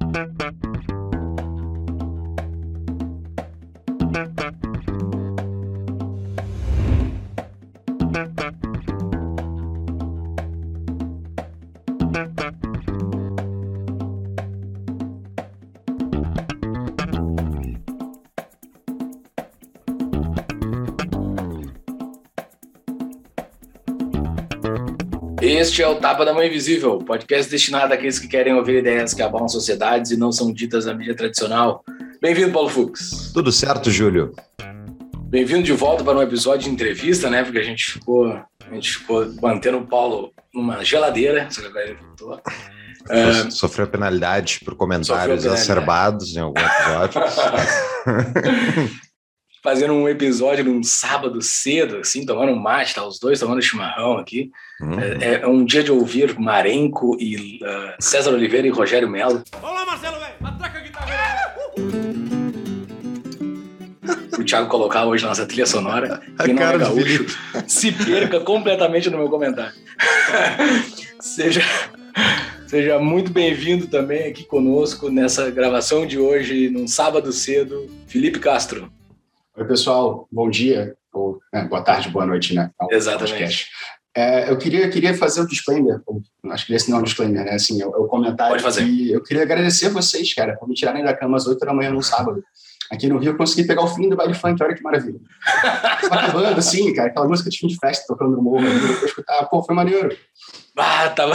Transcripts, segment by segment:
Thank you. Este é o Tapa da Mão Invisível, podcast destinado àqueles que querem ouvir ideias que abalam sociedades e não são ditas na mídia tradicional. Bem-vindo, Paulo Fux. Tudo certo, Júlio? Bem-vindo de volta para um episódio de entrevista, né? Porque a gente ficou, a gente ficou mantendo o Paulo numa geladeira, só que agora ele voltou. Uh, Sofreu penalidade por comentários penalidade. acerbados em algum episódio. fazendo um episódio num sábado cedo, assim, tomando um mate, tá os dois tomando chimarrão aqui. Uhum. É, é, um dia de ouvir Marenco e uh, César Oliveira e Rogério Melo. Olá, Marcelo, velho! Atraca a guitarra! O Thiago colocar hoje na nossa trilha sonora. Quem não é gaúcho, se perca completamente no meu comentário. seja, seja muito bem-vindo também aqui conosco nessa gravação de hoje, num sábado cedo, Felipe Castro. Oi, pessoal, bom dia, ou né, boa tarde, boa noite, né? Ao, Exatamente. É, eu queria, queria fazer um disclaimer, acho que esse não é um disclaimer, né? Assim, o, o comentário Pode fazer. Eu queria agradecer vocês, cara, por me tirarem da cama às 8 da manhã no sábado. Aqui no Rio eu consegui pegar o fim do baile funk, olha que maravilha. Tava acabando, assim, cara, aquela música de fim de festa tocando no morro, eu escutar, pô, foi maneiro. Ah, tava,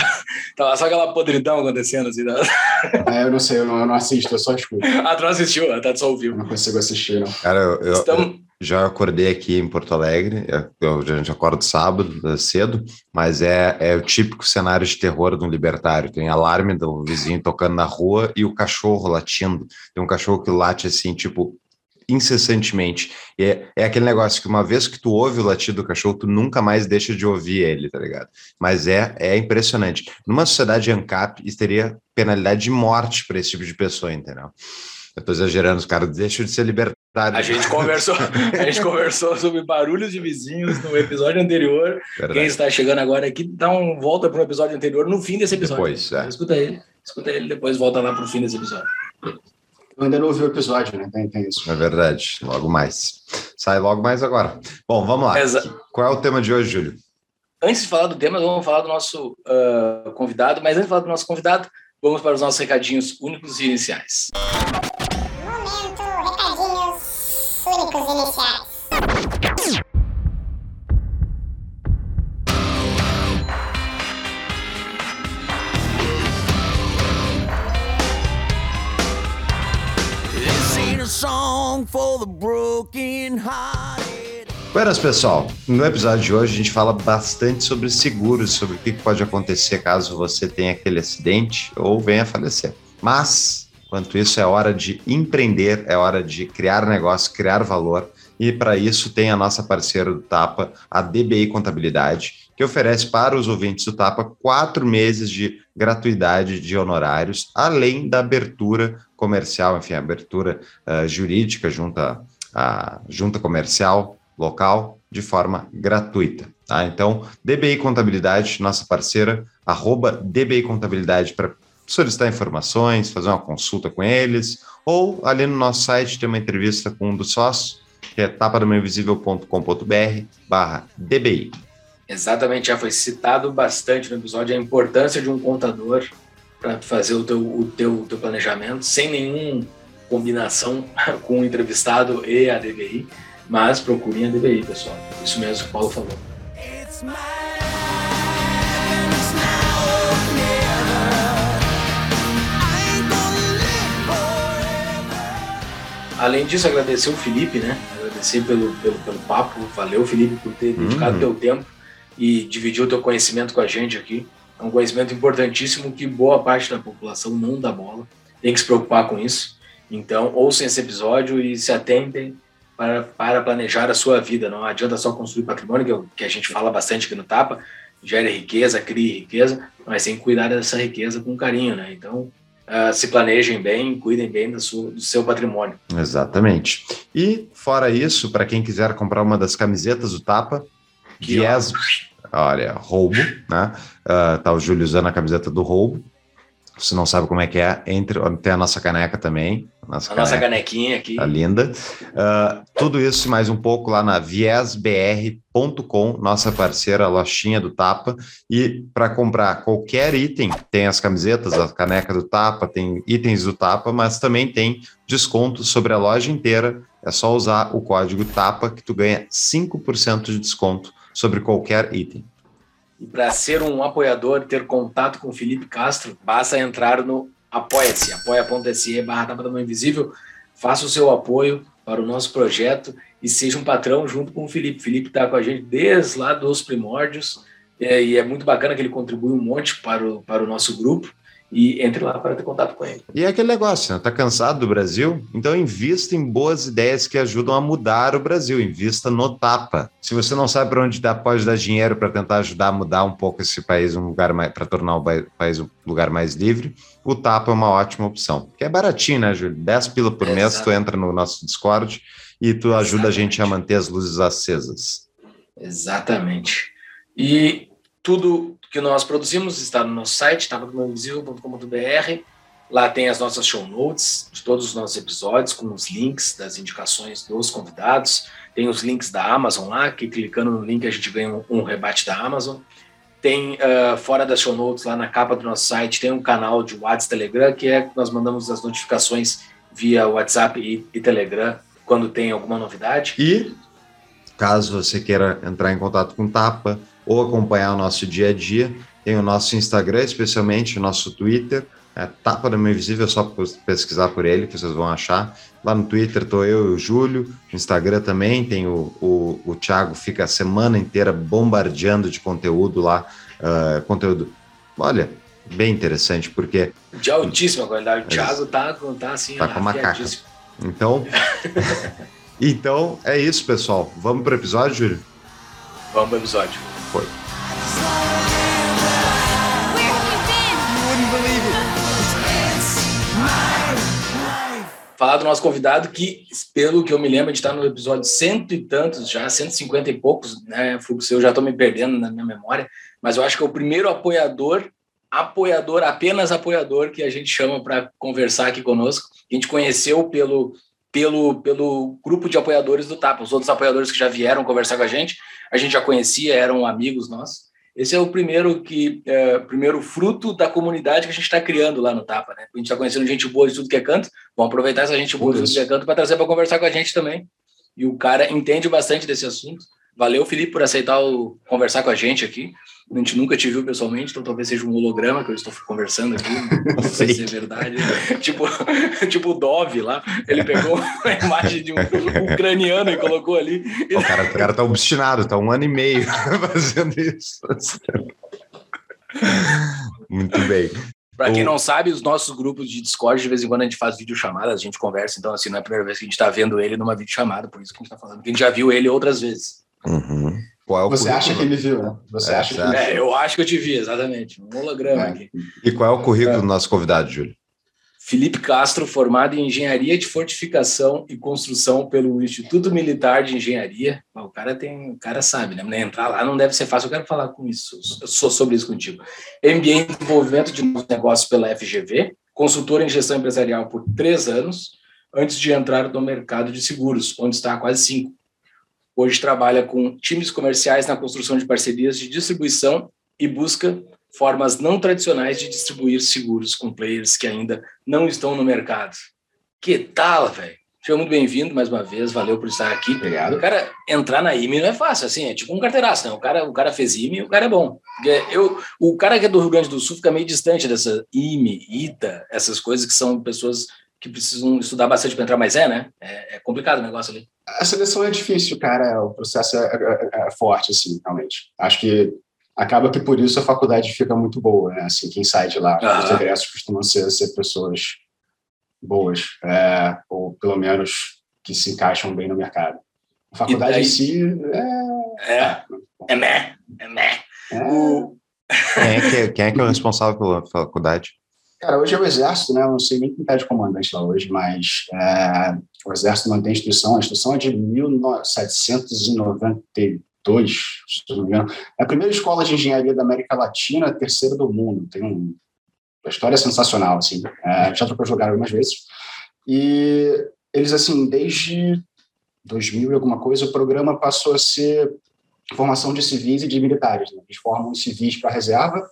tava só aquela podridão acontecendo, assim. Né? É, eu não sei, eu não, eu não assisto, eu só escuto. Ah, tu não assistiu? Tá só ouviu. Não consigo assistir, não. Cara, eu, Estamos... eu já acordei aqui em Porto Alegre, eu, já acordo sábado, é cedo, mas é, é o típico cenário de terror de um libertário. Tem alarme do vizinho tocando na rua e o cachorro latindo. Tem um cachorro que late assim, tipo, incessantemente. E é, é aquele negócio que uma vez que tu ouve o latido do cachorro, tu nunca mais deixa de ouvir ele, tá ligado? Mas é, é impressionante. Numa sociedade ANCAP, isso teria penalidade de morte para esse tipo de pessoa, entendeu? Eu tô exagerando, os caras deixam de ser libertários. A gente conversou, a gente conversou sobre barulhos de vizinhos no episódio anterior. Verdade. Quem está chegando agora aqui, dá um volta para o episódio anterior no fim desse episódio. Depois, é. Escuta ele, escuta ele, depois volta lá para o fim desse episódio. Eu ainda não ouvi o episódio, né? Tem, tem isso. É verdade, logo mais. Sai logo mais agora. Bom, vamos lá. Exa Qual é o tema de hoje, Júlio? Antes de falar do tema, vamos falar do nosso uh, convidado, mas antes de falar do nosso convidado, vamos para os nossos recadinhos únicos e iniciais. E iniciais. song for the broken hearted. Buenas, pessoal. No episódio de hoje a gente fala bastante sobre seguros, sobre o que pode acontecer caso você tenha aquele acidente ou venha a falecer. Mas, enquanto isso, é hora de empreender, é hora de criar negócio, criar valor. E para isso tem a nossa parceira do Tapa, a DBI Contabilidade, que oferece para os ouvintes do Tapa quatro meses de gratuidade de honorários, além da abertura comercial, enfim, abertura uh, jurídica junto à junta comercial local de forma gratuita. Tá? Então, DBI Contabilidade, nossa parceira, arroba DBI Contabilidade para solicitar informações, fazer uma consulta com eles, ou ali no nosso site tem uma entrevista com um dos sócios, que é tapadomainvisível.com.br barra DBI. Exatamente, já foi citado bastante no episódio a importância de um contador para fazer o teu, o teu, teu planejamento sem nenhuma combinação com o entrevistado e a DBI, mas procurem a DBI, pessoal. Isso mesmo que o Paulo falou. Além disso, agradecer o Felipe, né? Agradecer pelo, pelo, pelo papo. Valeu, Felipe, por ter dedicado uhum. teu tempo e dividir o teu conhecimento com a gente aqui. É um conhecimento importantíssimo que boa parte da população não dá bola, tem que se preocupar com isso. Então, ouçam esse episódio e se atentem para, para planejar a sua vida. Não adianta só construir patrimônio, que, é que a gente fala bastante aqui no Tapa, gere riqueza, crie riqueza, mas tem que cuidar dessa riqueza com carinho, né? Então, uh, se planejem bem, cuidem bem do, seu, do seu patrimônio. Exatamente. E, fora isso, para quem quiser comprar uma das camisetas do Tapa, Yes, olha, roubo, né? Uh, tá o Júlio usando a camiseta do roubo. Se não sabe como é que é, entre, tem a nossa caneca também. Nossa a caneca, nossa canequinha aqui. Tá linda. Uh, tudo isso e mais um pouco lá na viesbr.com, nossa parceira, a lojinha do Tapa. E para comprar qualquer item, tem as camisetas, a caneca do Tapa, tem itens do Tapa, mas também tem desconto sobre a loja inteira. É só usar o código TAPA que tu ganha 5% de desconto sobre qualquer item. E para ser um apoiador, ter contato com o Felipe Castro, basta entrar no Apoia-se, apoia.se barra Tapa da Mão Invisível. Faça o seu apoio para o nosso projeto e seja um patrão junto com o Felipe. O Felipe está com a gente desde lá dos primórdios é, e é muito bacana que ele contribui um monte para o, para o nosso grupo e entre lá para ter contato com ele. E é aquele negócio, né? Tá cansado do Brasil? Então invista em boas ideias que ajudam a mudar o Brasil. Invista no Tapa. Se você não sabe para onde dá, pode dar dinheiro para tentar ajudar a mudar um pouco esse país um lugar mais para tornar o país um lugar mais livre, o Tapa é uma ótima opção. Que é baratinho, né, Júlio? 10 pila por Exato. mês, tu entra no nosso Discord e tu ajuda Exatamente. a gente a manter as luzes acesas. Exatamente. E tudo que nós produzimos está no nosso site, tapadomainvisível.com.br. Lá tem as nossas show notes de todos os nossos episódios, com os links das indicações dos convidados. Tem os links da Amazon lá, que clicando no link a gente ganha um, um rebate da Amazon. Tem, uh, fora das show notes, lá na capa do nosso site, tem um canal de WhatsApp Telegram, que é que nós mandamos as notificações via WhatsApp e, e Telegram quando tem alguma novidade. E, caso você queira entrar em contato com Tapa, ou acompanhar o nosso dia a dia. Tem o nosso Instagram, especialmente o nosso Twitter, é Tapa da Mão Invisível, é só pesquisar por ele que vocês vão achar. Lá no Twitter estou eu e o Júlio, no Instagram também tem o, o, o Thiago, fica a semana inteira bombardeando de conteúdo lá, uh, conteúdo, olha, bem interessante, porque... De altíssima qualidade, o Thiago tá, tá assim, tá com macaca. Então, então é isso, pessoal. Vamos para o episódio, Júlio? Vamos para o episódio. Foi. Falar do nosso convidado, que, pelo que eu me lembro, de estar no episódio cento e tantos, já 150 e poucos, né, Fluxo, eu já estou me perdendo na minha memória, mas eu acho que é o primeiro apoiador, apoiador, apenas apoiador, que a gente chama para conversar aqui conosco. A gente conheceu pelo pelo, pelo grupo de apoiadores do TAPA. Os outros apoiadores que já vieram conversar com a gente, a gente já conhecia, eram amigos nossos. Esse é o primeiro que é, primeiro fruto da comunidade que a gente está criando lá no Tapa, né? A gente está conhecendo gente boa de tudo que é canto. Vamos aproveitar essa gente boa de tudo que é canto para trazer para conversar com a gente também. E o cara entende bastante desse assunto. Valeu, Felipe, por aceitar o, conversar com a gente aqui. A gente nunca te viu pessoalmente, então talvez seja um holograma que eu estou conversando aqui. Não sei se é verdade. tipo, tipo o Dove lá, ele pegou a imagem de um ucraniano e colocou ali. O cara, o cara tá obstinado, tá um ano e meio fazendo isso. Muito bem. Para quem não sabe, os nossos grupos de Discord, de vez em quando a gente faz videochamadas, a gente conversa, então assim, não é a primeira vez que a gente está vendo ele numa videochamada, por isso que a gente está falando, porque a gente já viu ele outras vezes. Uhum. É Você acha que ele viu, né? Você é, acha que é, eu acho que eu te vi, exatamente. Um holograma é. aqui. E qual é o currículo do nosso convidado, Júlio? Felipe Castro, formado em Engenharia de Fortificação e Construção pelo Instituto Militar de Engenharia. O cara tem, o cara sabe, né? Entrar lá não deve ser fácil. Eu quero falar com isso, eu sou sobre isso contigo. MBA em Desenvolvimento de Negócios pela FGV, consultor em Gestão Empresarial por três anos, antes de entrar no mercado de seguros, onde está há quase cinco. Hoje trabalha com times comerciais na construção de parcerias de distribuição e busca formas não tradicionais de distribuir seguros com players que ainda não estão no mercado. Que tal, velho? Seja muito bem-vindo mais uma vez, valeu por estar aqui. Obrigado. O cara entrar na IME não é fácil, assim, é tipo um carteiraço, né? O cara, o cara fez IME o cara é bom. Eu, o cara que é do Rio Grande do Sul fica meio distante dessa IME, ITA, essas coisas que são pessoas que precisam estudar bastante para entrar, mas é, né? É, é, complicado o negócio ali. A seleção é difícil, cara. O processo é, é, é, forte, assim, realmente. Acho que acaba que por isso a faculdade fica muito boa, né? Assim, quem sai de lá, os egressos costumam ser, ser pessoas boas, é, ou pelo menos que se encaixam bem no mercado. A faculdade daí, em si é. É, é meh, é meh. É. O... Quem, é que, quem é que é o responsável pela faculdade? Cara, hoje é o Exército, né? Eu não sei nem quem está de comandante lá hoje, mas é, o Exército mantém a instituição. A instituição é de 1792, se não me engano. É a primeira escola de engenharia da América Latina, a terceira do mundo. Tem um, a história sensacional, assim. É, já trocou jogar algumas vezes. E eles, assim, desde 2000 e alguma coisa, o programa passou a ser formação de civis e de militares. Né? Eles formam civis para reserva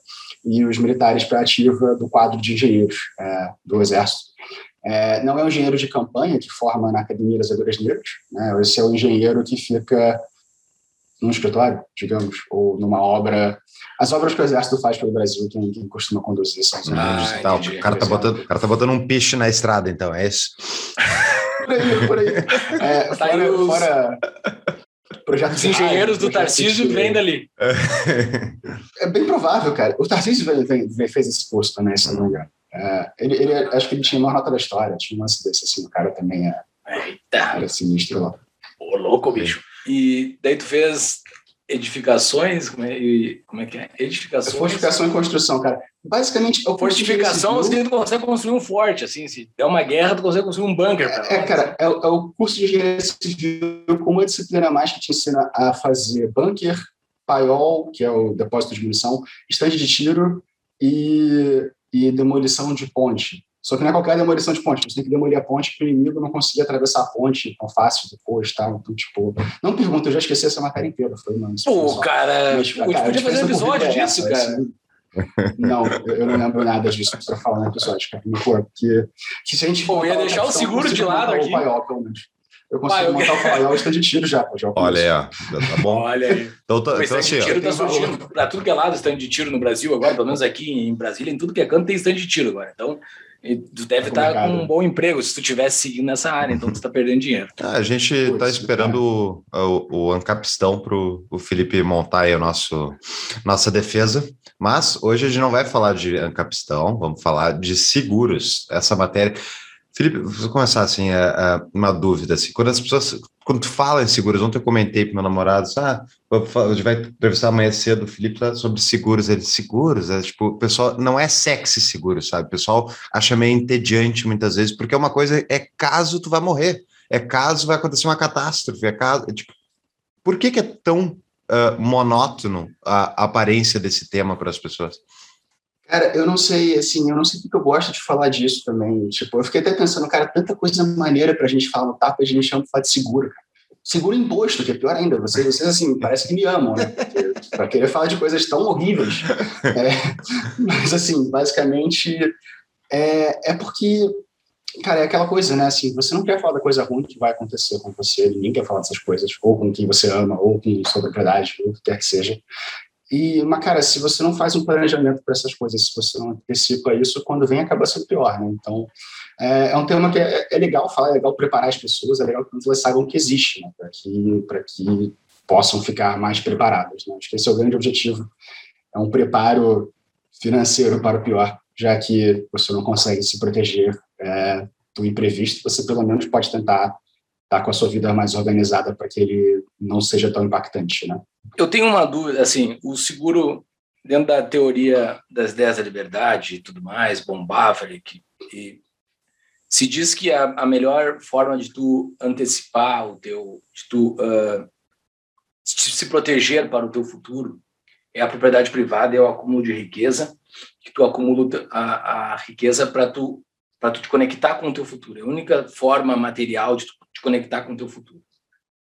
e os militares para ativa do quadro de engenheiros é, do Exército. É, não é o engenheiro de campanha que forma na Academia das Agulhas Negras, né? esse é o engenheiro que fica num escritório, digamos, ou numa obra. As obras que o Exército faz pelo Brasil, quem, quem costuma conduzir são os ah, tá, o, cara tá botando, o cara tá botando um piche na estrada, então, é isso? por aí, por aí. É, tá fora, fora projetos Os engenheiros do Tarcísio vêm dali. É bem provável, cara. O Tarcísio fez esse posto também, se não me engano. É, ele, ele, acho que ele tinha uma nota da história, tinha um lance desse, assim, o cara também é, Eita. era sinistro lá. Ô, louco, bicho. E daí tu fez edificações, como é, como é que é? Edificações. Fortificação e construção, cara. Basicamente, o Fortificação, você tu consegue construir um forte, assim, se der uma guerra, tu consegue construir um bunker. É, é, cara, é, é, o curso de engenharia civil com uma disciplina mais que te ensina a fazer bunker, paiol, que é o depósito de munição, estande de tiro e, e demolição de ponte. Só que não é qualquer demolição de ponte, você tem que demolir a ponte para o inimigo não conseguir atravessar a ponte tão fácil depois, tá? Então, tipo, não pergunta, eu já esqueci essa matéria inteira. Foi, mano. Pô, cara, Mas, cara, podia fazer um episódio é disso, essa, cara. Assim, não, eu não lembro nada disso para falar no episódio, cara. Pô, porque que se a gente. Pô, ia deixar o seguro de lado aqui. Paiol, pelo menos. Eu consigo Pai, montar o paiol e de tiro já, pô. Já Olha aí, ó. Tá bom. Olha aí. Então, tá, então assim, de tiro tá surgindo para tudo que é lado, stand de tiro no Brasil agora, pelo menos aqui em Brasília, em tudo que é canto tem stand de tiro agora. Então, e tu deve estar tá com um bom emprego se tu tivesse seguindo nessa área, então tu está perdendo dinheiro. Ah, a gente está esperando o, o, Ancapistão para o Felipe montar aí o nosso, nossa defesa, mas hoje a gente não vai falar de Ancapistão, vamos falar de seguros. Essa matéria. Felipe, vou começar assim, é, é, uma dúvida. Assim, quando as pessoas, quando tu fala em seguros, ontem eu comentei para meu namorado, ah, a gente vai entrevistar amanhã cedo o Felipe sobre seguros. Ele, seguros? É, tipo, o pessoal não é sexy seguro, sabe? O pessoal acha meio entediante muitas vezes, porque é uma coisa, é caso tu vai morrer, é caso vai acontecer uma catástrofe, é caso, é, tipo, por que que é tão uh, monótono a, a aparência desse tema para as pessoas? Cara, eu não sei, assim, eu não sei porque eu gosto de falar disso também. Tipo, eu fiquei até pensando, cara, tanta coisa maneira pra gente falar no tapa, a gente chama de de seguro. Seguro imposto, que é pior ainda. Vocês, vocês assim, parece que me amam, né? Para querer falar de coisas tão horríveis. É, mas, assim, basicamente, é, é porque, cara, é aquela coisa, né? Assim, você não quer falar da coisa ruim que vai acontecer com você, ninguém quer falar dessas coisas, ou com quem você ama, ou com sua propriedade, ou o que quer que seja. E, mas, cara, se você não faz um planejamento para essas coisas, se você não antecipa isso, quando vem acaba sendo pior, né? Então, é, é um tema que é, é, legal falar, é legal preparar as pessoas, é legal que elas saibam que existe, né? Para que, que possam ficar mais preparadas, né? Acho que esse é o grande objetivo. É um preparo financeiro para o pior, já que você não consegue se proteger é, do imprevisto, você pelo menos pode tentar estar com a sua vida mais organizada para que ele não seja tão impactante, né? Eu tenho uma dúvida, assim, o seguro dentro da teoria das ideias da liberdade e tudo mais, bombável, que e se diz que a, a, melhor forma de tu antecipar o teu, de tu uh, se proteger para o teu futuro é a propriedade privada, é o acúmulo de riqueza, que tu acumula a, a riqueza para tu para tu te conectar com o teu futuro. É a única forma material de te conectar com o teu futuro.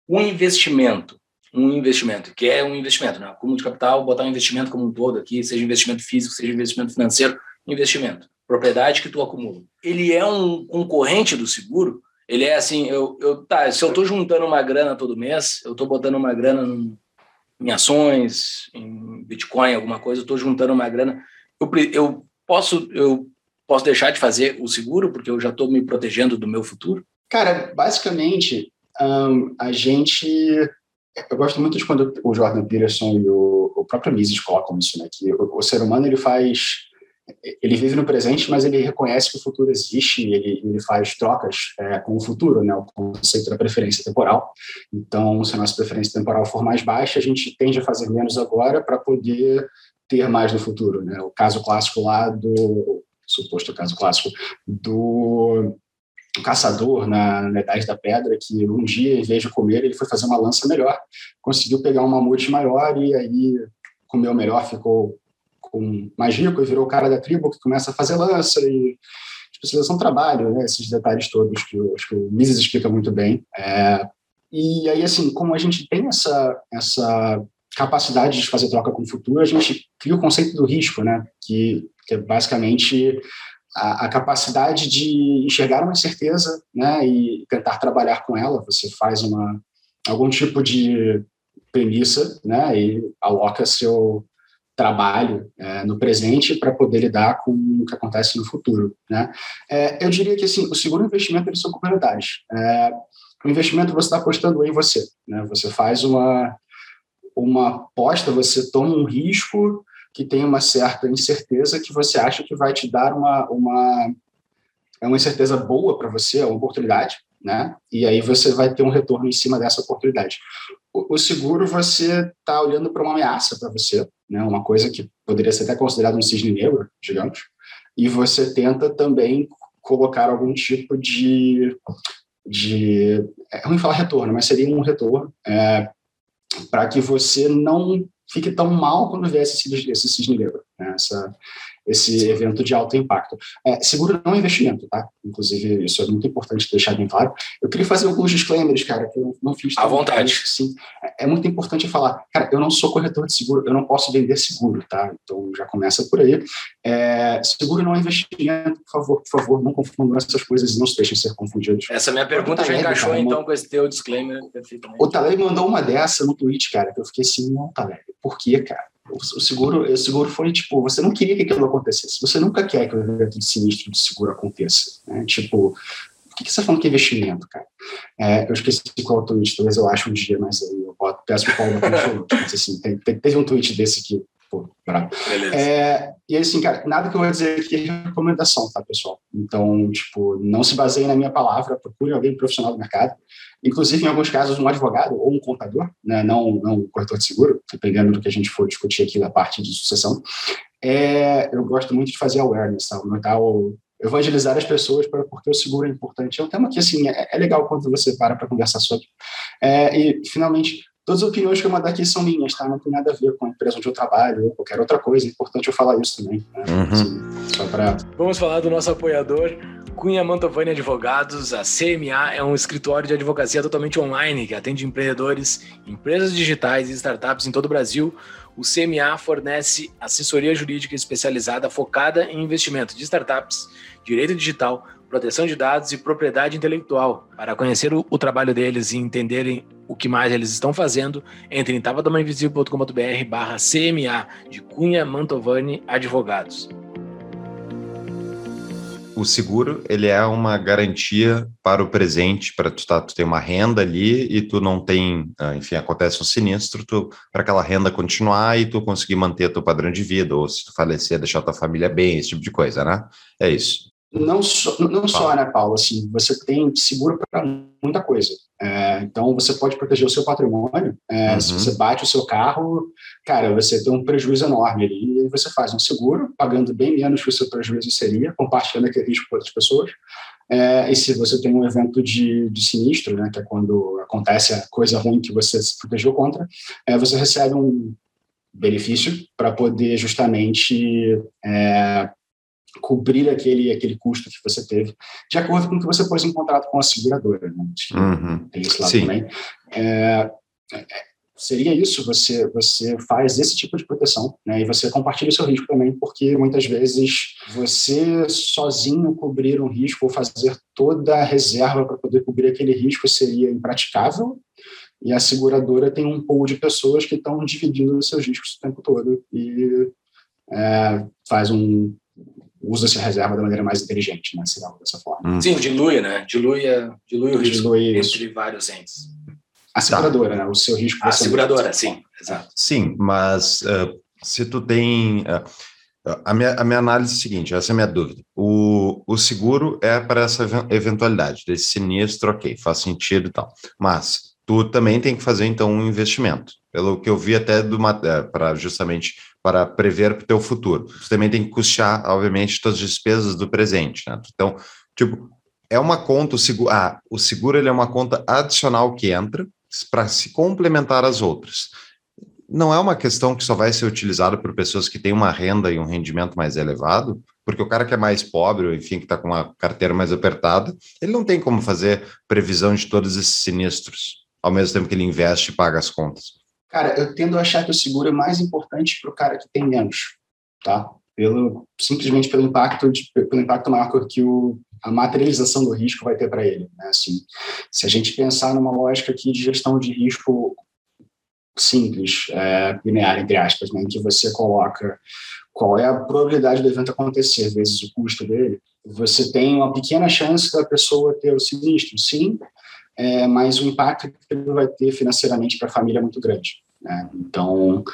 Um investimento, um investimento, que é um investimento, né? Acúmulo de capital, botar um investimento como um todo aqui, seja investimento físico, seja investimento financeiro, investimento, propriedade que tu acumula. Ele é um concorrente do seguro, ele é assim, eu, eu tá, se eu estou juntando uma grana todo mês, eu estou botando uma grana em ações, em Bitcoin, alguma coisa, eu estou juntando uma grana, eu, eu posso eu posso deixar de fazer o seguro porque eu já estou me protegendo do meu futuro? Cara, basicamente, um, a gente. Eu gosto muito de quando o Jordan Peterson e o, o próprio Mises colocam isso, né? Que o, o, ser humano ele faz. Ele vive no presente, mas ele reconhece que o futuro existe e ele, ele faz trocas é, com o futuro, né? O conceito da preferência temporal. Então, se a nossa preferência temporal for mais baixa, a gente tende a fazer menos agora para poder ter mais no futuro, né? O caso clássico lá do suposto caso clássico do um caçador na, na Idade da Pedra, que um dia, em vez de comer, ele foi fazer uma lança melhor, conseguiu pegar um mamute maior e aí comeu melhor, ficou com mais rico e virou o cara da tribo que começa a fazer lança e especialização trabalho, né, esses detalhes todos que eu, acho que o Mises explica muito bem. É, e aí, assim, como a gente tem essa, essa capacidade de fazer troca com o futuro, a gente cria o conceito do risco, né, que, que é basicamente a, a, capacidade de enxergar uma incerteza né, e tentar trabalhar com ela. Você faz uma, algum tipo de premissa né, e aloca seu trabalho é, no presente para poder lidar com o que acontece no futuro. Né? É, eu diria que assim, o seguro investimento eles são complementares. É, o investimento você está apostando em você. Né? Você faz uma, uma aposta, você toma um risco que tem uma certa incerteza que você acha que vai te dar uma, uma, é uma incerteza boa para você, é uma oportunidade, né? E aí você vai ter um retorno em cima dessa oportunidade. O, o seguro, você está olhando para uma ameaça para você, né? Uma coisa que poderia ser até considerada um cisne negro, digamos, e você tenta também colocar algum tipo de de é ruim falar retorno, mas seria um retorno é, para que você não fique tão mal quando vê esse, cisne negro, né? Essa, esse evento de alto impacto. É, seguro não é investimento, tá? Inclusive, isso é muito importante deixar bem claro. Eu queria fazer alguns disclaimers, cara, que eu não fiz. À vontade. Sim. É, é muito importante falar, cara, eu não sou corretor de seguro, eu não posso vender seguro, tá? Então, já começa por aí. É, seguro não é investimento, por favor, por favor, não confundam essas coisas e não se deixem ser confundidos. Essa minha pergunta já encaixou, cara, então, com esse teu disclaimer. O Taleb mandou uma dessa no tweet, cara, que eu fiquei assim, não, Taleb, por quê, cara? O seguro, o seguro foi tipo, você não queria que aquilo acontecesse, você nunca quer que o evento de sinistro de seguro aconteça, né? Tipo, por que, que você está falando que é investimento, cara? É, eu esqueci qual é o tweet, talvez eu ache um dia, mas aí eu boto, peço para o Paulo falou, mas assim, tem, tem, teve um tweet desse que, pô, bravo. É, e assim, cara, nada que eu vou dizer aqui é recomendação, tá, pessoal? Então, tipo, não se baseie na minha palavra, procure alguém profissional do mercado, inclusive em alguns casos um advogado ou um contador, né, não, não um corretor de seguro, dependendo do que a gente for discutir aqui da parte de sucessão. É, eu gosto muito de fazer awareness, tá? Aumentar o, evangelizar as pessoas para porque o seguro é importante. É um tema que assim é, é legal quando você para para conversar sobre. É, e finalmente todas as opiniões que eu mandar aqui são minhas, tá? Não tem nada a ver com a empresa onde eu trabalho ou qualquer outra coisa. É importante eu falar isso também. Né? Uhum. Assim. Vamos falar do nosso apoiador, Cunha Mantovani Advogados, a CMA é um escritório de advocacia totalmente online que atende empreendedores, empresas digitais e startups em todo o Brasil. O CMA fornece assessoria jurídica especializada focada em investimento de startups, direito digital, proteção de dados e propriedade intelectual. Para conhecer o, o trabalho deles e entenderem o que mais eles estão fazendo, entre em tavadamainvisível.com.br barra CMA de Cunha Mantovani Advogados o seguro ele é uma garantia para o presente, para tu, tá, tu ter uma renda ali e tu não tem, ah, enfim, acontece um sinistro, para aquela renda continuar e tu conseguir manter teu padrão de vida, ou se tu falecer, deixar tua família bem, esse tipo de coisa, né? É isso. Não só, não só, né, Paulo? Assim, você tem seguro para muita coisa. É, então, você pode proteger o seu patrimônio. É, uhum. Se você bate o seu carro, cara, você tem um prejuízo enorme ali. E você faz um seguro, pagando bem menos que o seu prejuízo seria, compartilhando aquele risco com outras pessoas. É, e se você tem um evento de, de sinistro, né, que é quando acontece a coisa ruim que você se protegeu contra, é, você recebe um benefício para poder justamente é, cobrir aquele, aquele custo que você teve, de acordo com o que você pôs em contrato com a seguradora. Né? Uhum. Tem isso Sim. também. É, é, seria isso, você, você faz esse tipo de proteção, né? e você compartilha o seu risco também, porque muitas vezes você sozinho cobrir um risco ou fazer toda a reserva para poder cobrir aquele risco seria impraticável, e a seguradora tem um pool de pessoas que estão dividindo os seus riscos o tempo todo e é, faz um, usa essa reserva da maneira mais inteligente, né? Se dá dessa forma. Hum. Sim, dilui, né? Dilui, dilui o risco dilui entre vários entes. A seguradora, tá. né? O seu risco. A seguradora, sim, exato. Sim, mas uh, se tu tem... Uh, a minha, a minha análise é a seguinte, essa é a minha dúvida. O, o seguro é para essa eventualidade, desse sinistro, ok, faz sentido e tal. Mas tu também tem que fazer, então, um investimento. Pelo que eu vi até é, para justamente para prever o teu futuro. Também tem que custear, obviamente, todas as despesas do presente. Né? Então, tipo, é uma conta, o seguro, ah, o seguro ele é uma conta adicional que entra para se complementar às outras. não é uma questão que só vai ser utilizada por pessoas que têm uma renda e um rendimento mais elevado, porque o cara que é mais pobre, enfim, que está com uma carteira mais apertada, ele não tem como fazer previsão de todos esses sinistros, ao mesmo tempo que ele investe e paga as contas. Cara, eu tendo a achar que o seguro é mais importante para o cara que tem menos, tá? Pelo, simplesmente pelo impacto, de, pelo impacto maior que o, a materialização do risco vai ter para ele. Né? Assim, se a gente pensar numa lógica aqui de gestão de risco simples, é, linear, entre aspas, né, em que você coloca qual é a probabilidade do evento acontecer vezes o custo dele, você tem uma pequena chance da pessoa ter o sinistro, sim, é, mas o impacto que ele vai ter financeiramente para a família é muito grande. Né? Então,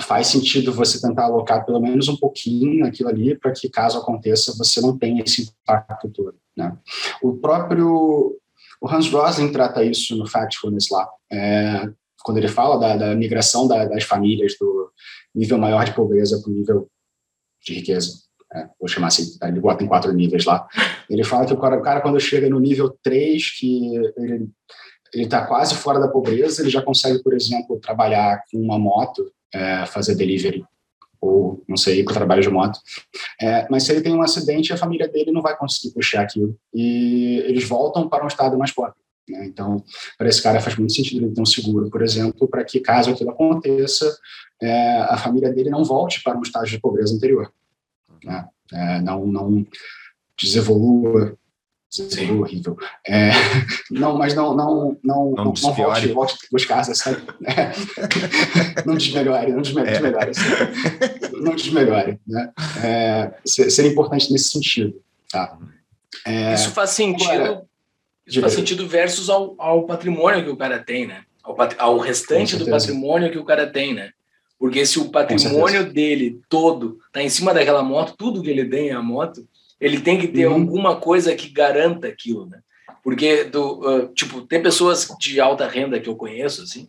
faz sentido você tentar alocar pelo menos um pouquinho aquilo ali para que, caso aconteça, você não tenha esse impacto todo. Né? O próprio o Hans Rosling trata isso no Factfulness lá, é, quando ele fala da, da migração da, das famílias do nível maior de pobreza para o nível de riqueza. É, vou chamar assim, tá? ele bota em quatro níveis lá. Ele fala que o cara, o cara quando chega no nível 3, que ele está quase fora da pobreza, ele já consegue, por exemplo, trabalhar com uma moto, é, fazer delivery, ou não sei, com trabalho de moto. É, mas se ele tem um acidente, a família dele não vai conseguir puxar aquilo. E eles voltam para um estado mais pobre. Né? Então, para esse cara faz muito sentido ele ter um seguro, por exemplo, para que caso aquilo aconteça, é, a família dele não volte para um estágio de pobreza anterior. Né? É, não, não desevolua Sim. horrível. É, não, mas não, não, não, não, não volte, volte buscar essa é, não desmelhore, não desmelhore, é. desmelhore assim, não desmelhore, né? É, seria importante nesse sentido, tá? É, Isso faz sentido, agora, isso faz sentido versus ao, ao patrimônio que o cara tem, né? Ao, ao restante do patrimônio que o cara tem, né? Porque se o patrimônio dele todo tá em cima daquela moto, tudo que ele tem é a moto, ele tem que ter uhum. alguma coisa que garanta aquilo, né? Porque, do, uh, tipo, tem pessoas de alta renda que eu conheço, assim,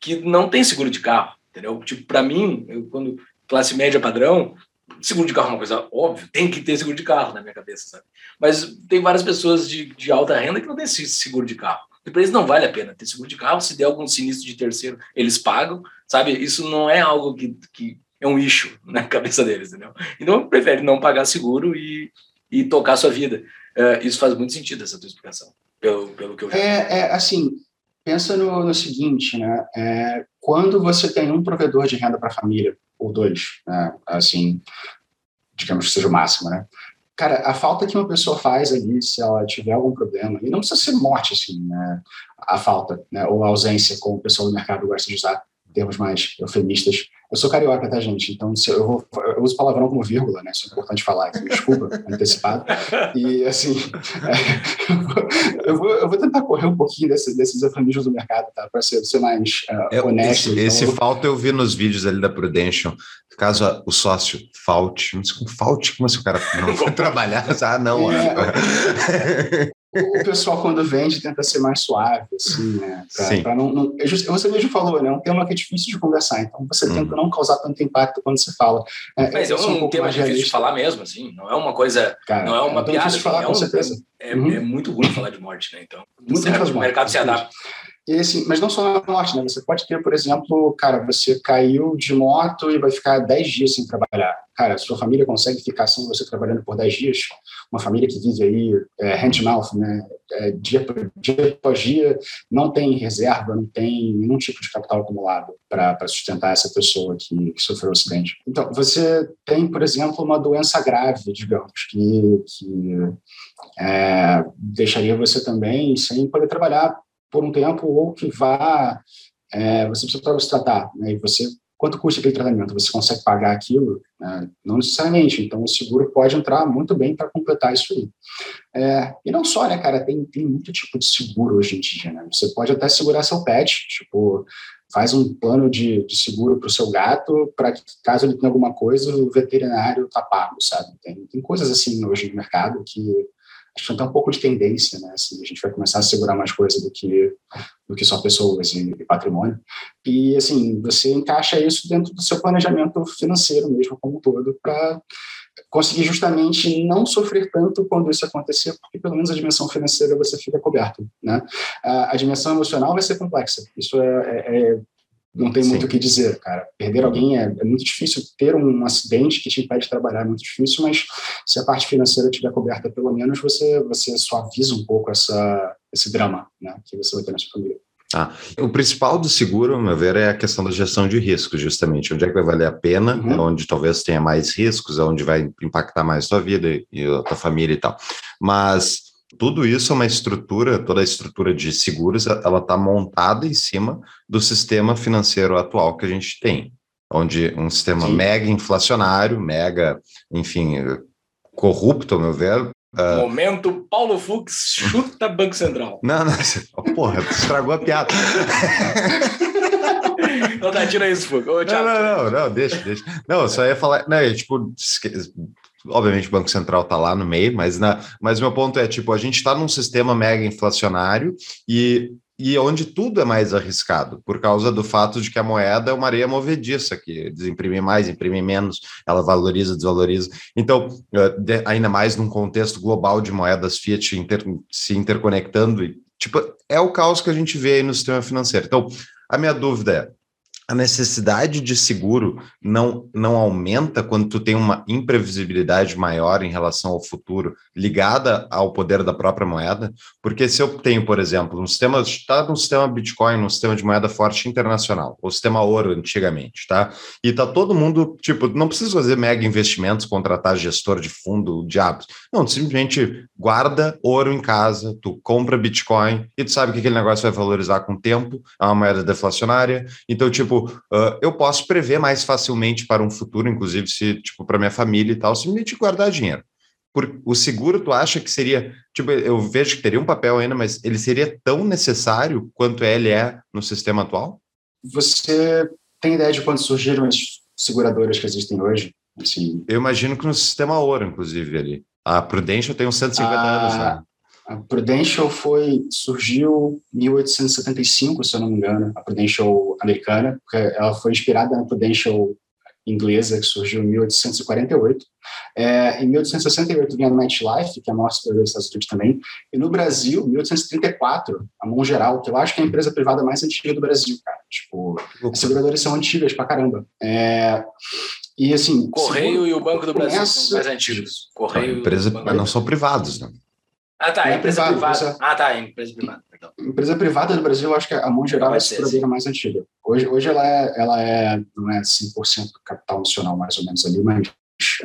que não tem seguro de carro, entendeu? Tipo, para mim, eu, quando classe média padrão, seguro de carro é uma coisa óbvia, tem que ter seguro de carro na minha cabeça, sabe? Mas tem várias pessoas de, de alta renda que não têm seguro de carro. E para eles não vale a pena ter seguro de carro, se der algum sinistro de terceiro, eles pagam, sabe? Isso não é algo que, que é um issue na cabeça deles, entendeu? Então, prefere não pagar seguro e, e tocar sua vida. Uh, isso faz muito sentido, essa tua explicação, pelo, pelo que eu vi. É, é assim, pensa no, no seguinte, né? É, quando você tem um provedor de renda para a família, ou dois, né? assim, digamos que seja o máximo, né? Cara, a falta que uma pessoa faz ali, se ela tiver algum problema, e não precisa ser morte, assim, né? A falta, né? Ou a ausência, como o pessoal do mercado gosta de usar termos mais eufemistas, eu sou carioca, tá, gente? Então, se eu, vou, eu uso palavrão como vírgula, né? Isso é importante falar aqui. Desculpa, antecipado. E, assim, é, eu, vou, eu vou tentar correr um pouquinho desse, desses eufemismos do mercado, tá? Para ser, ser mais uh, é, honesto. Esse, então, esse eu... falta eu vi nos vídeos ali da Prudential. Caso o sócio falte, mas com falte, como se o cara não for trabalhar? Ah, não. É, o pessoal, quando vende, tenta ser mais suave, assim, né? Pra, pra não, não, é você mesmo falou, né? É um tema que é difícil de conversar, então você uhum. tenta não causar tanto impacto quando você fala. É, Mas é um, um tema difícil de falar mesmo, assim, não é uma coisa, Cara, não é uma é piada. De falar, é, um, com certeza. É, uhum. é, muito ruim falar de morte, né? Então, muito certo, o mercado se adapta. Assim, mas não só na morte, né? Você pode ter, por exemplo, cara, você caiu de moto e vai ficar 10 dias sem trabalhar. Cara, sua família consegue ficar sem você trabalhando por 10 dias? Uma família que vive aí é, hand-to-mouth, né? É, dia, dia após dia, não tem reserva, não tem nenhum tipo de capital acumulado para sustentar essa pessoa que, que sofreu o acidente. Então, você tem, por exemplo, uma doença grave, digamos, que, que é, deixaria você também sem poder trabalhar por um tempo ou que vá, é, você precisa se tratar, né? E você, quanto custa aquele tratamento? Você consegue pagar aquilo? Né? Não necessariamente. Então, o seguro pode entrar muito bem para completar isso aí. É, e não só, né, cara? Tem, tem muito tipo de seguro hoje em dia, né? Você pode até segurar seu pet, tipo, faz um plano de, de seguro para o seu gato, para que caso ele tenha alguma coisa, o veterinário tá pago, sabe? Tem, tem coisas assim hoje no mercado que acho tem um pouco de tendência, né? Assim, a gente vai começar a segurar mais coisa do que do que só pessoas e, e patrimônio. E assim, você encaixa isso dentro do seu planejamento financeiro mesmo como um todo para conseguir justamente não sofrer tanto quando isso acontecer, porque pelo menos a dimensão financeira você fica coberto, né? A, a dimensão emocional vai ser complexa. Isso é, é, é não tem Sim. muito o que dizer, cara. Perder alguém é, é, muito difícil. Ter um acidente que te impede de trabalhar é muito difícil, mas se a parte financeira estiver coberta, pelo menos você, você suaviza um pouco essa, esse drama né, que você vai ter na sua família. Ah, o principal do seguro, ao meu ver, é a questão da gestão de riscos, justamente. Onde é que vai valer a pena, uhum. é onde talvez tenha mais riscos, é onde vai impactar mais a tua vida e a tua família e tal. Mas tudo isso é uma estrutura, toda a estrutura de seguros, ela está montada em cima do sistema financeiro atual que a gente tem, onde um sistema Sim. mega inflacionário, mega, enfim, corrupto, ao meu ver, Uh... Momento Paulo Fux chuta Banco Central. Não, não, porra, estragou a piada. não, tá, tira isso, Fux. Ô, não, não, não, não, deixa, deixa. Não, eu só ia falar, né, tipo, obviamente o Banco Central está lá no meio, mas, na, mas meu ponto é, tipo, a gente está num sistema mega inflacionário e e onde tudo é mais arriscado, por causa do fato de que a moeda é uma areia movediça, que desimprime mais, imprime menos, ela valoriza, desvaloriza. Então, eh, ainda mais num contexto global de moedas fiat inter, se interconectando, e, tipo, é o caos que a gente vê aí no sistema financeiro. Então, a minha dúvida é, a necessidade de seguro não, não aumenta quando tu tem uma imprevisibilidade maior em relação ao futuro, ligada ao poder da própria moeda? Porque se eu tenho, por exemplo, um sistema, está no sistema Bitcoin, um sistema de moeda forte internacional, o sistema ouro antigamente, tá? E tá todo mundo, tipo, não precisa fazer mega investimentos, contratar gestor de fundo, diabos. Não, simplesmente guarda ouro em casa, tu compra Bitcoin e tu sabe que aquele negócio vai valorizar com o tempo, é uma moeda deflacionária. Então, tipo, uh, eu posso prever mais facilmente para um futuro, inclusive se, tipo, para minha família e tal, simplesmente guardar dinheiro. Por, o seguro, tu acha que seria, tipo, eu vejo que teria um papel ainda, mas ele seria tão necessário quanto ele é no sistema atual? Você tem ideia de quando surgiram as seguradoras que existem hoje? Assim, eu imagino que no sistema ouro, inclusive, ali. A Prudential tem uns 150 ah, anos, né? A Prudential foi, surgiu em 1875, se eu não me engano, a Prudential americana, porque ela foi inspirada na Prudential inglesa, que surgiu em 1848. É, em 1868 vinha a MetLife, que é a maior seguradora dos Estados Unidos também. E no Brasil, em 1834, a Mão Geral, que eu acho que é a empresa privada mais antiga do Brasil, cara. Tipo, as seguradoras são antigas pra caramba. É, e assim... Correio e o Banco do Brasil são mais antigos. Correio a empresa, mas não são privados, né? Ah, tá. É empresa privada. privada. Ah, tá. Empresa privada. Perdão. Empresa privada do Brasil, eu acho que a mão geral é a mais antiga. Hoje, hoje ela, é, ela é, não é 100% do capital nacional, mais ou menos ali, mas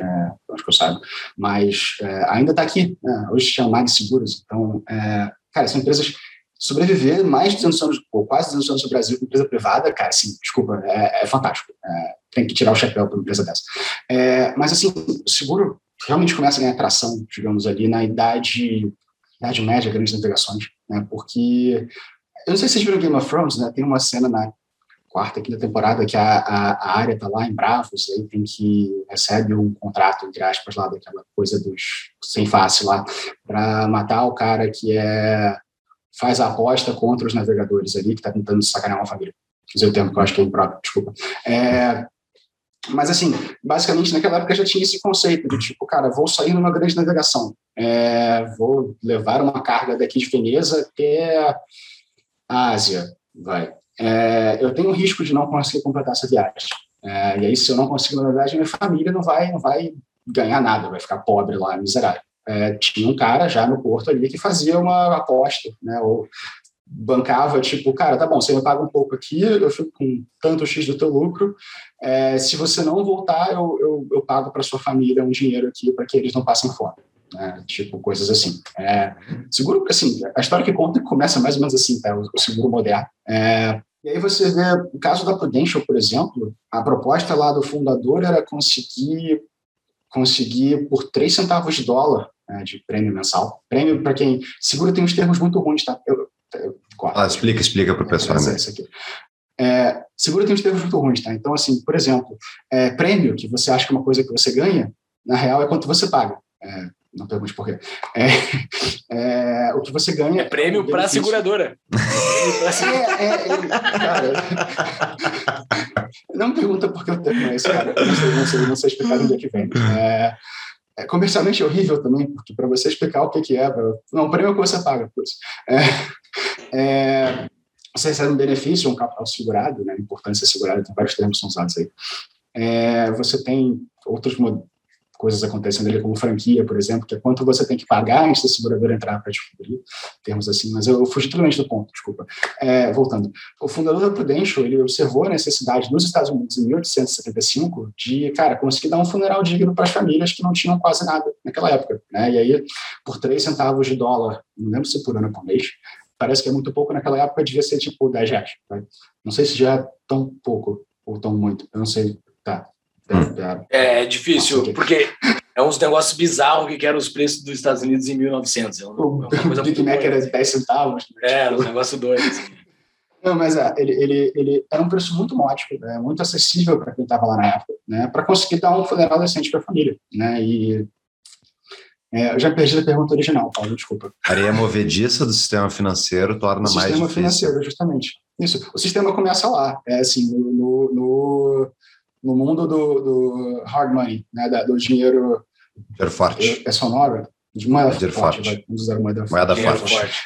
é, acho que eu saiba. Mas é, ainda está aqui. Né? Hoje chama Mag Seguros. Então, é, cara, são empresas sobreviver mais de 200 anos, ou quase 200 anos no Brasil com empresa privada, cara, assim, desculpa, é, é fantástico. É, tem que tirar o chapéu para uma empresa dessa. Mas, assim, o seguro realmente começa a ganhar atração, digamos ali, na idade Idade Média, grandes navegações, né? Porque eu não sei se vocês viram Game of Thrones, né? Tem uma cena na quarta, quinta temporada que a, a, a área tá lá em Bravos, aí tem que recebe um contrato, entre aspas, lá daquela coisa dos sem face lá, para matar o cara que é faz a aposta contra os navegadores ali, que tá tentando sacanear uma família. Fazer o tempo que eu acho que é impróprio, desculpa. É, mas, assim, basicamente, naquela época já tinha esse conceito de tipo, cara, vou sair numa grande navegação, é, vou levar uma carga daqui de Veneza até a Ásia, vai. É, eu tenho o risco de não conseguir completar essa viagem. É, e aí, se eu não conseguir uma viagem, minha família não vai, não vai ganhar nada, vai ficar pobre lá, miserável. É, tinha um cara já no porto ali que fazia uma aposta, né, ou bancava, tipo, cara, tá bom, você me paga um pouco aqui, eu fico com tanto X do teu lucro, é, se você não voltar, eu, eu, eu pago para sua família um dinheiro aqui para que eles não passem fome. Né? Tipo, coisas assim. É, seguro, assim, a história que conta começa mais ou menos assim, tá? o, seguro moderno. É, e aí você vê, o caso da Prudential, por exemplo, a proposta lá do fundador era conseguir conseguir por 3 centavos de dólar né, de prêmio mensal. Prêmio, para quem. Seguro tem uns termos muito ruins, tá? Eu, ah, explica, explica para o pessoal. Né? É, seguro tem uns termos muito ruins, tá? Então, assim, por exemplo, é, prêmio, que você acha que é uma coisa que você ganha, na real é quanto você paga. É, não pergunte por quê. É, é, o que você ganha. É prêmio é para a seguradora. é, cara, não me pergunta por que eu tenho isso, cara. Não sei, não sei, não sei explicar onde é que vem. É, é, comercialmente é horrível também, porque para você explicar o que, que é, não, o prêmio é que você paga. Pois. É, é, você recebe um benefício, um capital segurado, né? Importância segurada, tem vários termos que são usados aí. É, você tem outros coisas acontecendo ali, como franquia, por exemplo, que é quanto você tem que pagar antes da seguradora entrar para descobrir, termos assim, mas eu, eu fugi totalmente do ponto, desculpa. É, voltando, o fundador da Prudential, ele observou a necessidade nos Estados Unidos em 1875 de, cara, conseguir dar um funeral digno para as famílias que não tinham quase nada naquela época, né? E aí, por 3 centavos de dólar, não lembro se por ano ou por mês, parece que é muito pouco, naquela época devia ser tipo 10 reais. Tá? Não sei se já é tão pouco ou tão muito, eu não sei. Tá, Hum. É, é difícil, porque é uns negócios bizarros que eram os preços dos Estados Unidos em 1900. É uma, é coisa o Big Mac era 10 centavos. É, um negócio doido. Assim. Não, mas é, ele, ele, ele era um preço muito módico, né, muito acessível para quem estava lá na época, né, para conseguir dar um funeral decente para a família. Né, e é, eu já perdi a pergunta original, Paulo, desculpa. Areia movediça do sistema financeiro torna o mais sistema financeiro, justamente. Isso. O sistema começa lá. É assim, no, no no mundo do, do hard money, né, da, do dinheiro, dinheiro forte. É, é sonoro? De moeda dinheiro forte. forte. Vamos usar moeda, moeda forte. forte.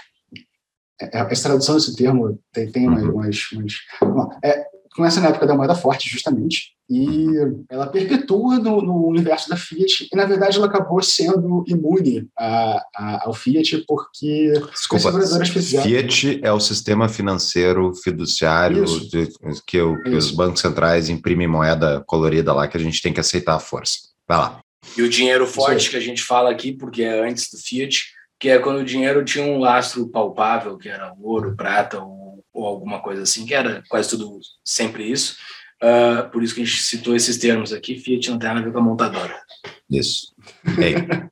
É, essa tradução desse termo tem, tem uhum. umas, umas, umas é, começa na época da moeda forte, justamente, e ela perpetua no, no, universo da Fiat, e na verdade ela acabou sendo imune a, a, ao Fiat, porque Desculpa, as fizeram... Fiat é o sistema financeiro fiduciário de, que, o, que os bancos centrais imprimem moeda colorida lá, que a gente tem que aceitar a força. Vai lá. E o dinheiro forte que a gente fala aqui, porque é antes do Fiat, que é quando o dinheiro tinha um lastro palpável, que era ouro, prata ou ou alguma coisa assim, que era quase tudo sempre isso. Uh, por isso que a gente citou esses termos aqui. Fiat não tem nada a ver com a montadora. Isso.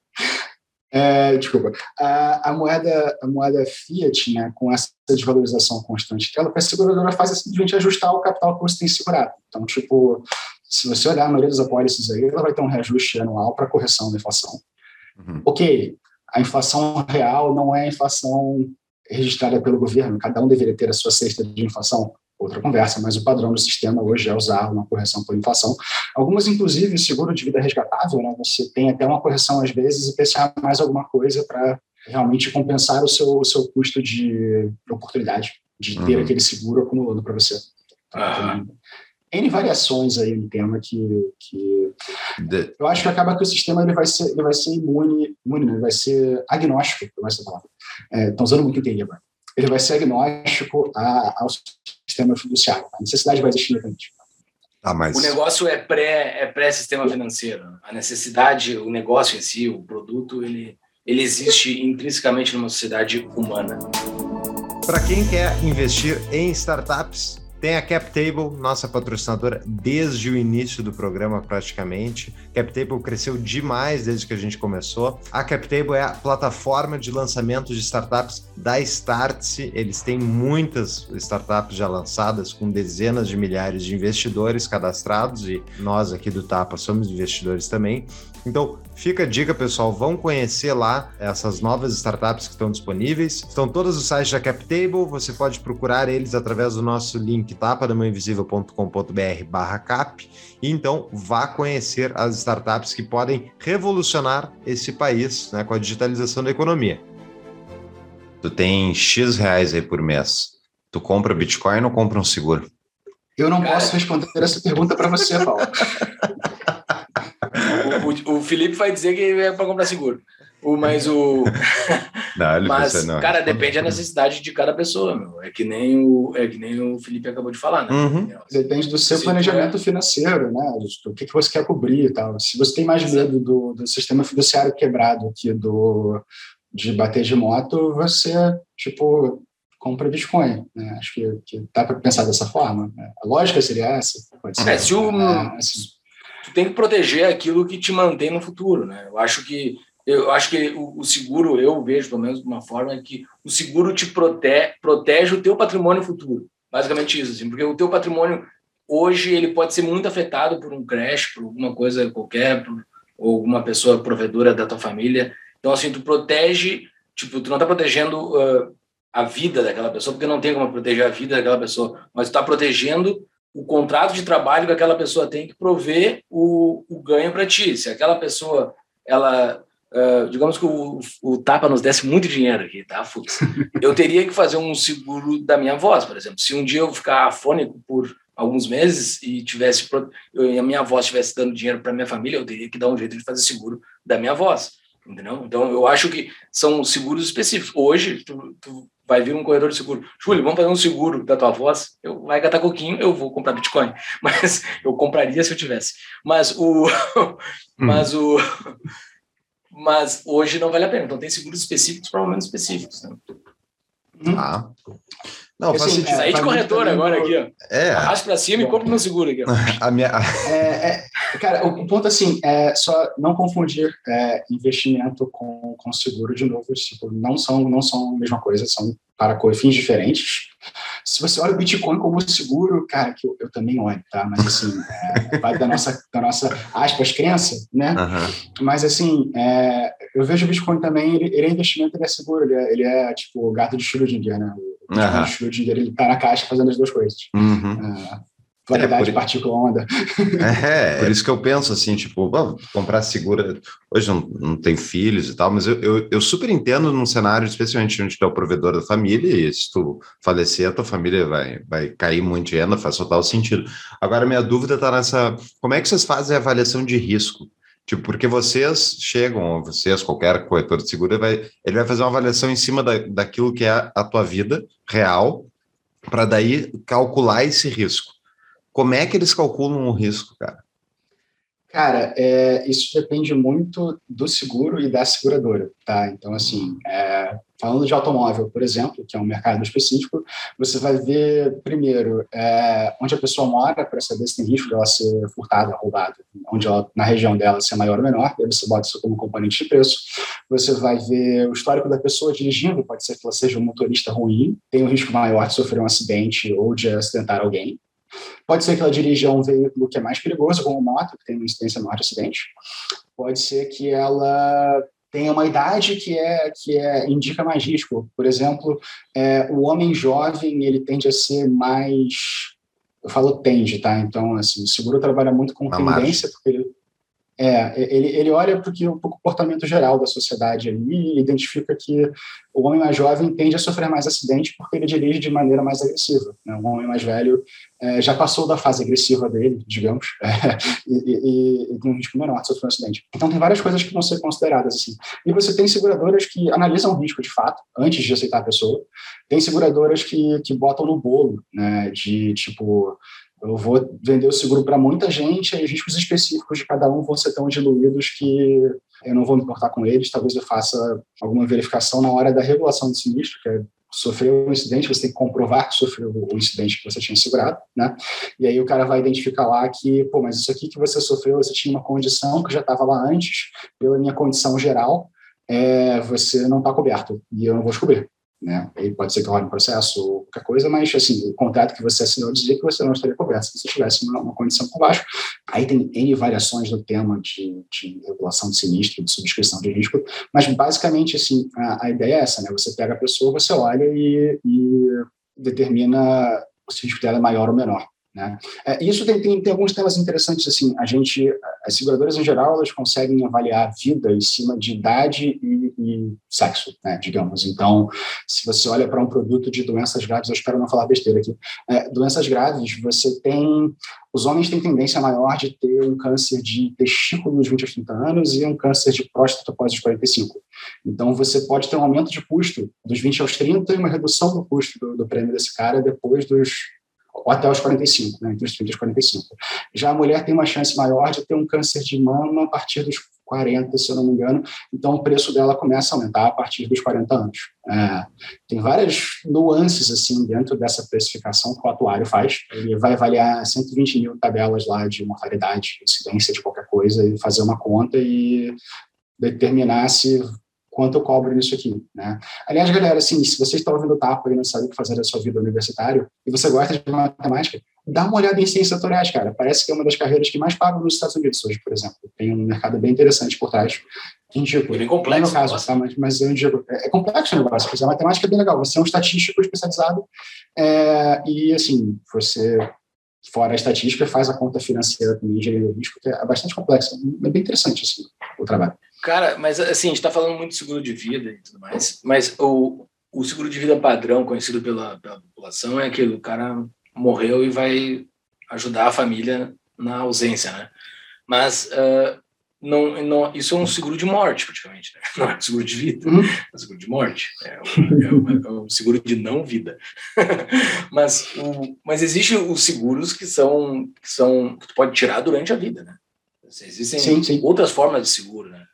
é, desculpa. A, a, moeda, a moeda Fiat, né, com essa desvalorização constante dela, a seguradora faz é simplesmente ajustar o capital que você tem segurado. Então, tipo, se você olhar a maioria dos apólices aí, ela vai ter um reajuste anual para correção da inflação. Uhum. Ok, a inflação real não é a inflação registrada pelo governo, cada um deveria ter a sua cesta de inflação, outra conversa, mas o padrão do sistema hoje é usar uma correção por inflação. Algumas, inclusive, seguro de vida resgatável, né, você tem até uma correção às vezes e pensar mais alguma coisa para realmente compensar o seu, o seu custo de oportunidade, de ter uhum. aquele seguro acumulando para você. Tá? N variações aí no tema que, que de... eu acho que acaba que o sistema ele vai ser, ele vai ser imune, imune ele vai ser agnóstico, vai ser palavra. Estão é, usando muito TI agora. Ele vai ser agnóstico a, ao sistema fiduciário. A necessidade vai existir independente. Ah, mas... O negócio é pré é pré-sistema financeiro. A necessidade, o negócio em si, o produto, ele, ele existe intrinsecamente numa sociedade humana. Para quem quer investir em startups, tem a CapTable, nossa patrocinadora desde o início do programa praticamente. CapTable cresceu demais desde que a gente começou. A CapTable é a plataforma de lançamento de startups da Startse. Eles têm muitas startups já lançadas com dezenas de milhares de investidores cadastrados e nós aqui do Tapa somos investidores também. Então, fica a dica, pessoal, vão conhecer lá essas novas startups que estão disponíveis. Estão todos os sites da CapTable, você pode procurar eles através do nosso link tapadamãoinvisível.com.br barra cap. E então, vá conhecer as startups que podem revolucionar esse país né, com a digitalização da economia. Tu tem X reais aí por mês. Tu compra Bitcoin ou compra um seguro? Eu não posso responder essa pergunta para você, Paulo. o, o, Felipe vai dizer que é para comprar seguro. O, mas o. Não, ele mas, pensa, não. cara, depende da necessidade de cada pessoa, meu. É que nem o, é que nem o Felipe acabou de falar, né? Uhum. Depende do seu Se planejamento financeiro, né? O que, que você quer cobrir e tal. Se você tem mais medo do, do sistema fiduciário quebrado que do de bater de moto, você, tipo, compra Bitcoin. Né? Acho que, que dá para pensar dessa forma. Né? A lógica seria essa. Pode ser. É, se o, é, assim, tu tem que proteger aquilo que te mantém no futuro, né? Eu acho que eu acho que o, seguro eu vejo pelo menos de uma forma que o seguro te protege, protege o teu patrimônio futuro, basicamente isso, assim, porque o teu patrimônio hoje ele pode ser muito afetado por um crash, por alguma coisa qualquer, por, ou alguma pessoa provedora da tua família. Então assim, tu protege, tipo, tu não está protegendo uh, a vida daquela pessoa, porque não tem como proteger a vida daquela pessoa, mas tu está protegendo o contrato de trabalho que aquela pessoa tem que prover o, o ganho para ti. Se aquela pessoa ela uh, digamos que o, o, Tapa nos desse muito dinheiro aqui, tá, Fux? Eu teria que fazer um seguro da minha voz, por exemplo. Se um dia eu ficar afônico por alguns meses e tivesse e a minha voz estivesse dando dinheiro para minha família, eu teria que dar um jeito de fazer seguro da minha voz, entendeu? Então eu acho que são seguros específicos. Hoje tu, tu vai vir um corredor de seguro, Júlio, vamos fazer um seguro da tua voz. Eu vai catar coquinho, eu vou comprar Bitcoin, mas eu compraria se eu tivesse. Mas o, hum. mas o, mas hoje não vale a pena. Então tem seguros específicos para momentos específicos. Né? Ah. Não, faz assim, sentido. Sair de corretor agora aqui, ó. É. Arraste para cima Bom. e compra meu seguro aqui. a minha... É, é, cara, o ponto assim é só não confundir é, investimento com, com seguro de novo. Tipo, não são não são a mesma coisa, são para fins diferentes. Se você olha o Bitcoin como seguro, cara, que eu, eu também olho, tá? Mas assim, é, vai da nossa, da nossa aspas, crença, né? Uhum. Mas assim, é, eu vejo o Bitcoin também, ele, ele é investimento, ele é seguro, ele é, ele é tipo o gato de Schrödinger, né? O uhum. de Schrödinger, ele tá na caixa fazendo as duas coisas. Uhum. É, Variedade, é, por... partícula, onda. É, por isso que eu penso assim, tipo, comprar segura. Hoje não, não tem filhos e tal, mas eu, eu, eu, super entendo num cenário, especialmente onde tu é o provedor da família, e se tu falecer, a tua família vai, vai cair muito de renda, faz total sentido. Agora, minha dúvida está nessa: como é que vocês fazem a avaliação de risco? Tipo, porque vocês chegam, vocês, qualquer corretor de seguro, vai, ele vai fazer uma avaliação em cima da, daquilo que é a tua vida real, para daí calcular esse risco. Como é que eles calculam o risco, cara? Cara, é, isso depende muito do seguro e da seguradora, tá? Então, assim, é, falando de automóvel, por exemplo, que é um mercado específico, você vai ver, primeiro, é, onde a pessoa mora, para saber se tem risco de ela ser furtada, roubada, onde ela, na região dela, se é maior ou menor, aí você bota isso como componente de preço. Você vai ver o histórico da pessoa dirigindo, pode ser que ela seja um motorista ruim, tem um risco maior de sofrer um acidente ou de acidentar alguém, Pode ser que ela dirija um veículo que é mais perigoso, como moto, que tem uma incidência maior de acidente. Pode ser que ela tenha uma idade que é que é indica mais risco. Por exemplo, é, o homem jovem ele tende a ser mais eu falo tende, tá? Então, assim, o seguro trabalha muito com tendência, porque ele, é, ele, ele olha para o comportamento geral da sociedade ali e identifica que o homem mais jovem tende a sofrer mais acidente porque ele dirige de maneira mais agressiva. Né? O homem mais velho é, já passou da fase agressiva dele, digamos, é, e, e, e, tem um risco menor de sofrer um acidente. Então, tem várias coisas que vão ser consideradas assim. E você tem seguradoras que analisam o risco de fato, antes de aceitar a pessoa. Tem seguradoras que, que botam no bolo, né, de tipo eu vou vender o seguro para muita gente, e os riscos específicos de cada um vão ser tão diluídos que eu não vou me importar com eles. Talvez eu faça alguma verificação na hora da regulação do sinistro, que é sofreu um incidente, você tem que comprovar que sofreu o incidente que você tinha segurado, né? E aí o cara vai identificar lá que, pô, mas isso aqui que você sofreu, você tinha uma condição que já estava lá antes, pela minha condição geral, é, você não está coberto e eu não vou descobrir né? Aí pode ser que role um processo ou qualquer coisa, mas assim, o contrato que você assinou dizia que você não estaria coberto se você tivesse uma, uma condição por baixo. Aí tem N variações do tema de, de regulação de sinistro, de subscrição de risco, mas basicamente assim, a, a ideia é essa, né? Você pega a pessoa, você olha e, e determina se o risco dela é maior ou menor. Né? É, isso tem, tem, tem, alguns temas interessantes, assim, a gente, as seguradoras em geral, elas conseguem avaliar a vida em cima de idade e, e sexo, né, digamos. Então, se você olha para um produto de doenças graves, eu espero não falar besteira aqui, é, doenças graves, você tem, os homens têm tendência maior de ter um câncer de testículo nos 20 aos 30 anos e um câncer de próstata após os 45. Então, você pode ter um aumento de custo dos 20 aos 30 e uma redução do custo do, do prêmio desse cara depois dos até os 45, né, entre os 30 e os 45. Já a mulher tem uma chance maior de ter um câncer de mama a partir dos 40, se eu não me engano, então o preço dela começa a aumentar a partir dos 40 anos. É, tem várias nuances assim dentro dessa precificação que o atuário faz. Ele vai avaliar 120 mil tabelas lá de mortalidade, incidência de qualquer coisa, e fazer uma conta e determinar se quanto eu cobro nisso aqui, né? Aliás, galera, assim, se você está ouvindo o Tapa e não sabe o que fazer da sua vida universitária e você gosta de matemática, dá uma olhada em ciências atuariais, cara. Parece que é uma das carreiras que mais pagam nos Estados Unidos hoje, por exemplo. Tem um mercado bem interessante por trás. Indico. É bem complexo. No caso, tá? mas, mas eu indico. É, é complexo o negócio. A matemática é bem legal. Você é um estatístico especializado é, e, assim, você fora a estatística, faz a conta financeira com engenharia de risco, que é bastante complexa. É bem interessante assim, o trabalho. Cara, mas assim, a gente está falando muito de seguro de vida e tudo mais, mas o, o seguro de vida padrão conhecido pela, pela população é aquele, o cara morreu e vai ajudar a família na ausência, né? Mas uh, não, não, isso é um seguro de morte, praticamente. Né? Não é um seguro de vida, uhum. é um seguro de morte. É um, é um, é um seguro de não vida. mas, o, mas existem os seguros que são, que são que tu pode tirar durante a vida, né? Existem sim, sim. outras formas de seguro, né?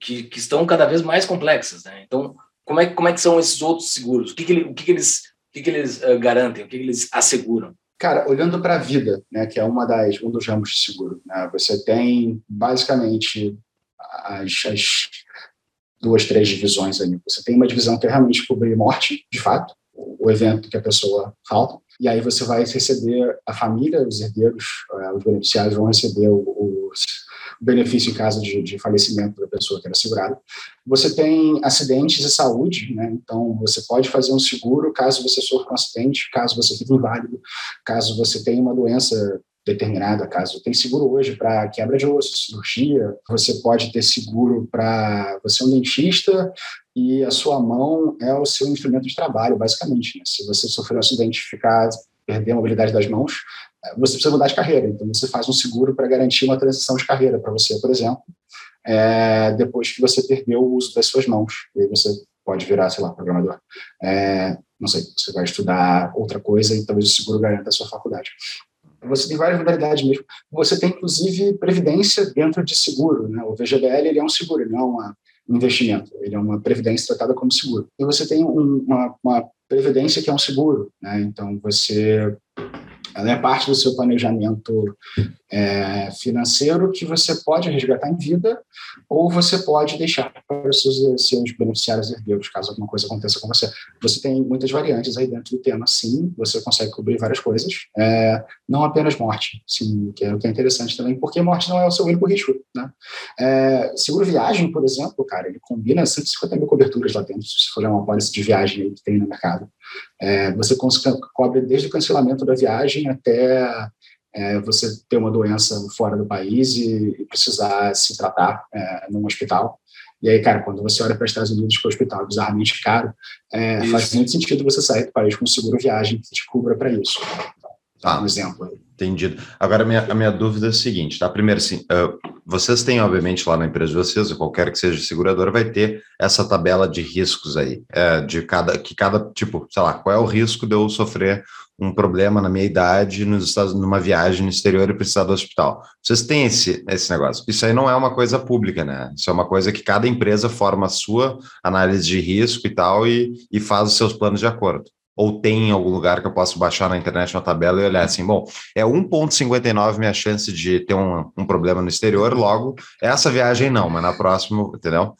Que, que estão cada vez mais complexas, né? Então, como é, como é que são esses outros seguros? O que, que, ele, o que, que eles, o que, que eles uh, garantem? O que, que eles asseguram? Cara, olhando para a vida, né, que é uma das, um dos ramos de seguro, né, você tem basicamente as, as duas, três divisões ali. Você tem uma divisão que é realmente cobrir morte, de fato, o evento que a pessoa falta, e aí você vai receber a família, os herdeiros, eh, os beneficiários vão receber os benefício em caso de, de, falecimento da pessoa que era segurada. Você tem acidentes e saúde, né? então você pode fazer um seguro caso você sofra um acidente, caso você fique inválido, caso você tenha uma doença determinada, caso tem seguro hoje para quebra de osso, cirurgia, você pode ter seguro para você é um dentista e a sua mão é o seu instrumento de trabalho, basicamente. Né? Se você sofrer um acidente ficar perder a mobilidade das mãos, você precisa mudar de carreira. Então, você faz um seguro para garantir uma transição de carreira para você, por exemplo, é, depois que você perdeu o uso das suas mãos. E aí você pode virar, sei lá, programador. É, não sei, você vai estudar outra coisa e talvez o seguro garanta a sua faculdade. Você tem várias modalidades mesmo. Você tem, inclusive, previdência dentro de seguro. Né? O VGBL ele é um seguro, ele não é um investimento. Ele é uma previdência tratada como seguro. E você tem um, uma, uma previdência que é um seguro. Né? Então, você ela é parte do seu planejamento é, financeiro que você pode resgatar em vida ou você pode deixar para os seus, seus beneficiários herdeiros, caso alguma coisa aconteça com você. Você tem muitas variantes aí dentro do tema, sim, você consegue cobrir várias coisas, é, não apenas morte, sim, que é o que é interessante também, porque morte não é o seu único risco, né? É, seguro viagem, por exemplo, cara, ele combina 150 mil coberturas lá dentro, se for uma pólice de viagem que tem no mercado. É, você cobre desde o cancelamento da viagem até é, você ter uma doença fora do país e, e precisar se tratar é, num hospital. E aí, cara, quando você olha para os Estados Unidos, que o hospital é bizarramente caro, é, faz muito sentido você sair do país com seguro viagem que te cubra para isso. Tá, um exemplo. Entendido. Agora, a minha, a minha dúvida é a seguinte, tá? Primeiro, assim, uh, vocês têm, obviamente, lá na empresa de vocês, ou qualquer que seja seguradora, vai ter essa tabela de riscos aí, é, de cada, que cada, tipo, sei lá, qual é o risco de eu sofrer um problema na minha idade, nos Estados, numa viagem no exterior e precisar do hospital. Vocês têm esse, esse negócio. Isso aí não é uma coisa pública, né? Isso é uma coisa que cada empresa forma a sua análise de risco e tal e, e faz os seus planos de acordo. Ou tem em algum lugar que eu posso baixar na internet uma tabela e olhar assim, bom, é 1,59 minha chance de ter um, um problema no exterior, logo, essa viagem não, mas na próxima, entendeu?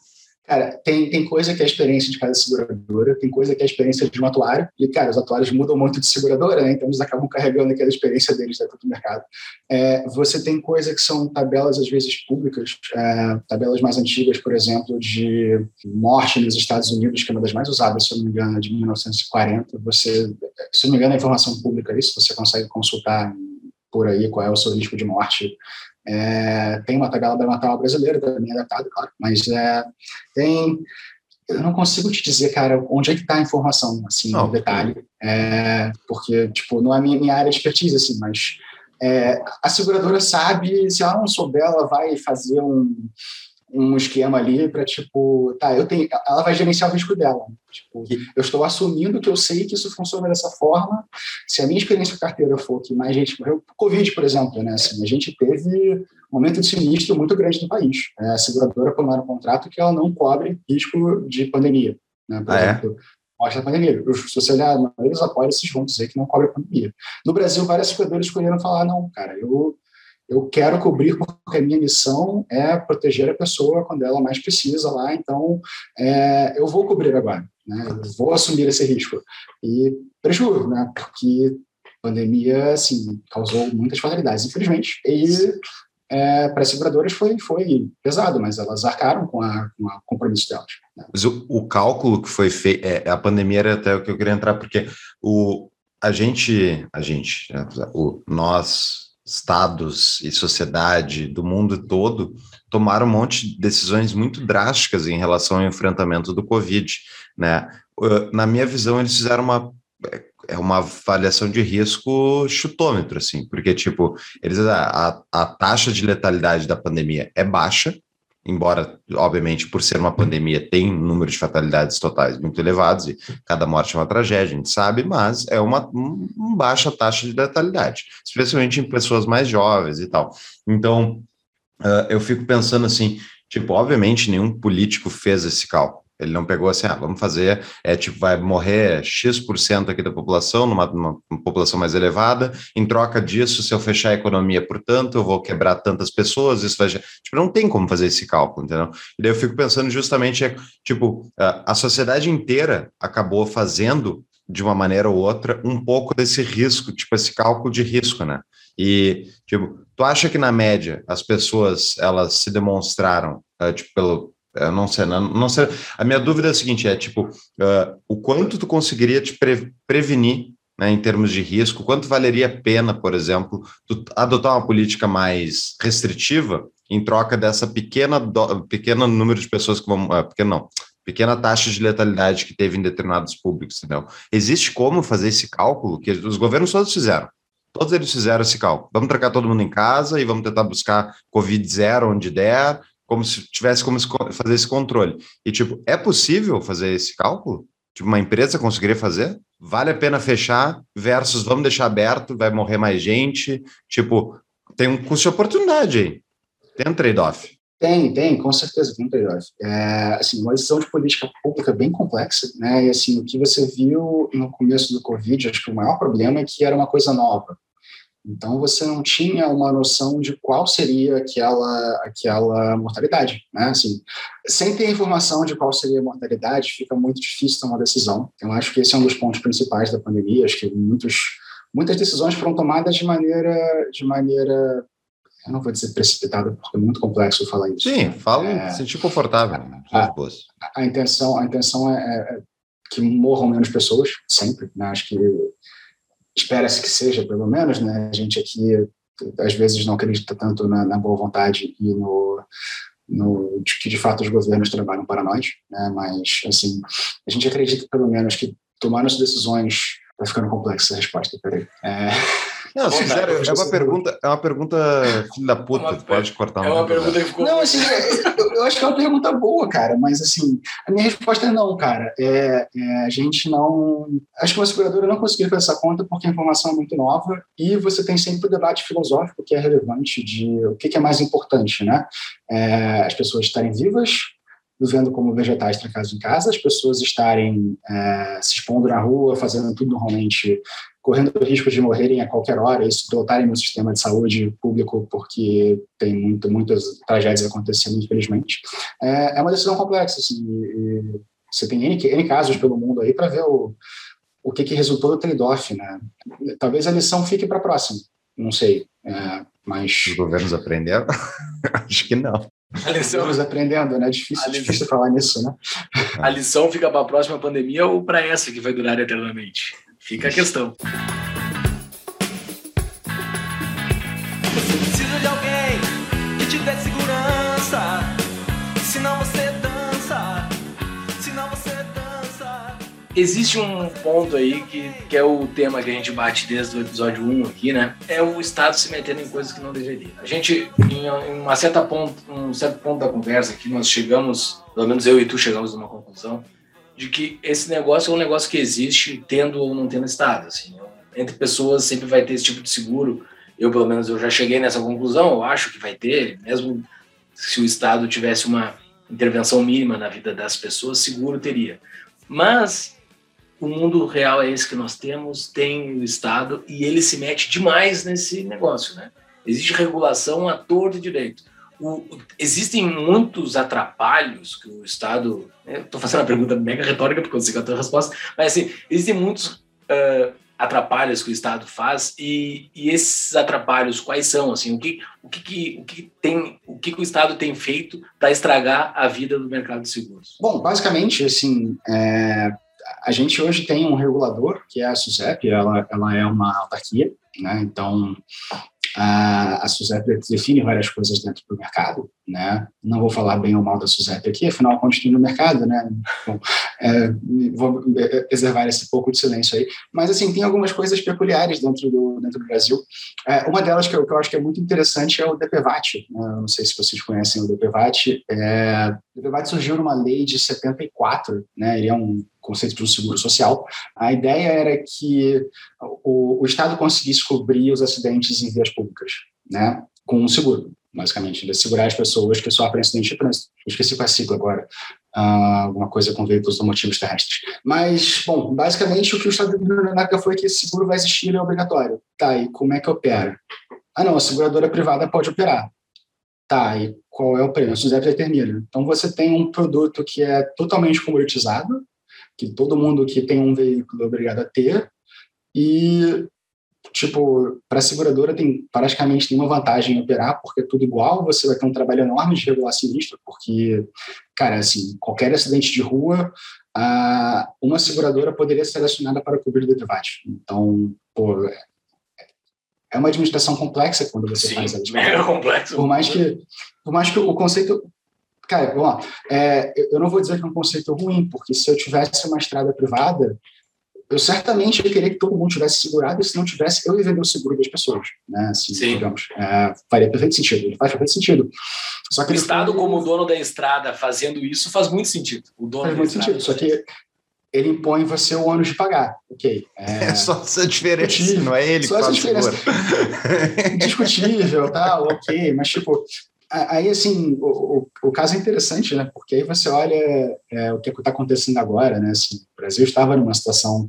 Cara, tem, tem coisa que é a experiência de cada seguradora, tem coisa que é a experiência de um atuário, e, cara, os atuários mudam muito de seguradora, né? Então eles acabam carregando aquela experiência deles dentro do mercado. É, você tem coisa que são tabelas, às vezes, públicas, é, tabelas mais antigas, por exemplo, de morte nos Estados Unidos, que é uma das mais usadas, se eu não me engano, é de 1940. Você, se eu não me engano, é informação pública isso, você consegue consultar por aí qual é o seu risco de morte é, tem uma tabela natal brasileira também adaptada, claro, mas é, tem. Eu não consigo te dizer, cara, onde é que está a informação, assim, no detalhe, é, porque, tipo, não é minha, minha área de expertise, assim, mas é, a seguradora sabe, se ela não souber, ela vai fazer um, um esquema ali para tipo, tá, eu tenho, ela vai gerenciar o risco dela. Tipo, eu estou assumindo que eu sei que isso funciona dessa forma. Se a minha experiência com carteira for que mais gente morreu, Covid, por exemplo, né? Assim, a gente teve um momento de sinistro muito grande no país. É, a seguradora tomou um contrato que ela não cobre risco de pandemia. Né? Por ah, é? exemplo, é? mostra a pandemia. Se você olhar, a maioria apólices vão dizer que não cobre a pandemia. No Brasil, várias seguradoras escolheram falar, não, cara, eu eu quero cobrir porque a minha missão é proteger a pessoa quando ela mais precisa lá, então é, eu vou cobrir agora, né? eu vou assumir esse risco. E prejuízo, né? porque a pandemia assim, causou muitas fatalidades, infelizmente, e é, para as seguradoras foi, foi pesado, mas elas arcaram com, a, com o compromisso delas. Né? Mas o, o, cálculo que foi feito, é, a pandemia era até o que eu queria entrar, porque o, a gente, a gente, o, nós estados e sociedade do mundo todo tomaram um monte de decisões muito drásticas em relação ao enfrentamento do Covid, né? Na minha visão, eles fizeram uma é uma avaliação de risco chutômetro, assim, porque, tipo, eles, a, a taxa de letalidade da pandemia é baixa, embora, obviamente, por ser uma pandemia, tem um número de fatalidades totais muito elevados e cada morte é uma tragédia, a gente sabe, mas é uma, baixa taxa de letalidade, especialmente em pessoas mais jovens e tal. Então, uh, eu fico pensando assim, tipo, obviamente nenhum político fez esse cálculo, ele não pegou assim, ah, vamos fazer, é tipo, vai morrer X% aqui da população, numa, numa, população mais elevada, em troca disso, se eu fechar a economia, portanto, eu vou quebrar tantas pessoas, isso vai... Tipo, não tem como fazer esse cálculo, entendeu? E daí eu fico pensando justamente, tipo, a sociedade inteira acabou fazendo, de uma maneira ou outra, um pouco desse risco, tipo, esse cálculo de risco, né? E, tipo, tu acha que na média as pessoas, elas se demonstraram, uh, tipo, pelo eu não sei, não, não sei. A minha dúvida é a seguinte: é tipo, uh, o quanto tu conseguiria te pre prevenir né, em termos de risco? Quanto valeria a pena, por exemplo, adotar uma política mais restritiva em troca dessa pequena, pequeno número de pessoas que vão. Uh, não, pequena taxa de letalidade que teve em determinados públicos, entendeu? Existe como fazer esse cálculo que os governos todos fizeram. Todos eles fizeram esse cálculo. Vamos trancar todo mundo em casa e vamos tentar buscar Covid zero onde der, como se tivesse como fazer esse controle. E, tipo, é possível fazer esse cálculo? Tipo, uma empresa conseguiria fazer? Vale a pena fechar versus vamos deixar aberto, vai morrer mais gente? Tipo, tem um custo de oportunidade aí. Tem um trade-off. Tem, tem, com certeza tem um trade-off. É, assim, uma decisão de política pública bem complexa, né? E assim, o que você viu no começo do Covid, acho que o maior problema é que era uma coisa nova. Então você não tinha uma noção de qual seria aquela aquela mortalidade, né? Assim, sem ter informação de qual seria a mortalidade, fica muito difícil tomar decisão. Eu acho que esse é um dos pontos principais da pandemia. Acho que muitos muitas decisões foram tomadas de maneira de maneira eu não vou dizer precipitada porque é muito complexo falar isso. Sim, fala, é, sentir confortável. A, a, a, intenção a intenção é, é, é que morram menos pessoas sempre. Né? Acho que espera-se que seja, pelo menos, né? A gente aqui, às vezes, não acredita tanto na, na boa vontade e no, no de que, de fato, os governos trabalham para nós, né? Mas, assim, a gente acredita, pelo menos, que tomar as decisões... Vai ficando complexa a resposta, peraí. É... Não, sincero, é uma pergunta, é uma pergunta filho da puta, é uma, pode cortar. É uma pergunta que ficou. Não, assim, eu, eu, acho que é uma pergunta boa, cara, mas assim, a minha resposta é não, cara. É, é, a gente não. Acho que uma seguradora não conseguiu fazer essa conta porque a informação é muito nova e você tem sempre o debate filosófico que é relevante de o que, que é mais importante, né? É, as pessoas estarem vivas vivendo como vegetais trancados em casa, as pessoas estarem é, se expondo na rua, fazendo tudo normalmente correndo o risco de morrerem a qualquer hora e se dotarem no sistema de saúde público porque tem muito, muitas tragédias acontecendo, infelizmente. É, é uma decisão complexa, assim, você tem N, N casos pelo mundo aí para ver o, o que, que resultou do trade-off, né? Talvez a lição fique para a próxima, não sei, é, mas... Os governos aprenderam? Acho que não. A lição... Estamos aprendendo, né? Difícil, difícil falar nisso, né? A lição fica para a próxima pandemia ou para essa que vai durar eternamente? Fica a questão. Existe um ponto aí que, que é o tema que a gente bate desde o episódio 1 aqui, né? É o Estado se metendo em coisas que não deveria. A gente, em, uma certa ponto, um certo ponto da conversa aqui, nós chegamos, pelo menos eu e tu chegamos numa conclusão, de que esse negócio é um negócio que existe tendo ou não tendo Estado. Assim, entre pessoas sempre vai ter esse tipo de seguro. Eu, pelo menos, eu já cheguei nessa conclusão. Eu acho que vai ter, mesmo se o Estado tivesse uma intervenção mínima na vida das pessoas, seguro teria. Mas o mundo real é esse que nós temos, tem o Estado e ele se mete demais nesse negócio, né? Existe regulação a torto e direito o, existem muitos atrapalhos que o Estado. Estou fazendo uma pergunta mega retórica porque eu sei que é a tua resposta, mas assim, existem muitos uh, atrapalhos que o Estado faz e, e, esses atrapalhos quais são assim o que o que, que o que tem o que, que o Estado tem feito para estragar a vida do mercado de seguros? Bom, basicamente assim é, a gente hoje tem um regulador que é a SUSEP, ela ela é uma autarquia, né? Então A, a SUSEP define várias coisas dentro do mercado, né? Não vou falar bem ou mal da SUSEP aqui, afinal, continua no mercado, né? Bom, é, vou preservar esse pouco de silêncio aí. Mas, assim, tem algumas coisas peculiares dentro do, dentro do Brasil. É, uma delas que eu, que eu, acho que é muito interessante é o DPVAT. Né? Não sei se vocês conhecem o DPVAT. É, o DPVAT surgiu numa lei de 74, né? Ele é um conceito de um seguro social. A ideia era que o, o Estado conseguisse cobrir os acidentes em vias públicas, né? Com um seguro basicamente, de segurar as pessoas que sofrem acidente de trânsito. Eu esqueci qual é a sigla agora, uh, alguma coisa com veículos automotivos terrestres. Mas, bom, basicamente o que o Estado deu na foi que esse seguro vai existir é obrigatório. Tá, e como é que opera? Ah, não, a seguradora privada pode operar. Tá, e qual é o preço? O ZEP determina. Então, você tem um produto que é totalmente comoditizado, que todo mundo que tem um veículo é obrigado a ter, e tipo, para a seguradora tem praticamente tem uma vantagem em operar, porque é tudo igual, você vai ter um trabalho enorme de regular sinistro, porque, cara, assim, qualquer acidente de rua, a, uma seguradora poderia ser selecionada para cobrir o debate. Então, pô, é uma administração complexa quando você Sim, faz ela. É complexo. Por mais que, por mais que o conceito Cara, vamos lá. É, eu não vou dizer que é um conceito ruim, porque se eu tivesse uma estrada privada, eu certamente ia querer que todo mundo tivesse segurado, e se não tivesse, eu ia vender o seguro das pessoas, né? Assim, Sim. digamos, é, faria perfeito sentido, ele faz perfeito sentido. Só que o Estado, foi... como dono da estrada, fazendo isso, faz muito sentido. O dono faz muito sentido, só que ele impõe você o ônus de pagar, ok. É, é só essa diferença, não é ele só que essa diferença. Discutível, tal, ok, mas tipo, Aí, assim, o, o, o, caso é interessante, né? Porque aí você olha é, o que está acontecendo agora, né? Assim, o Brasil estava numa situação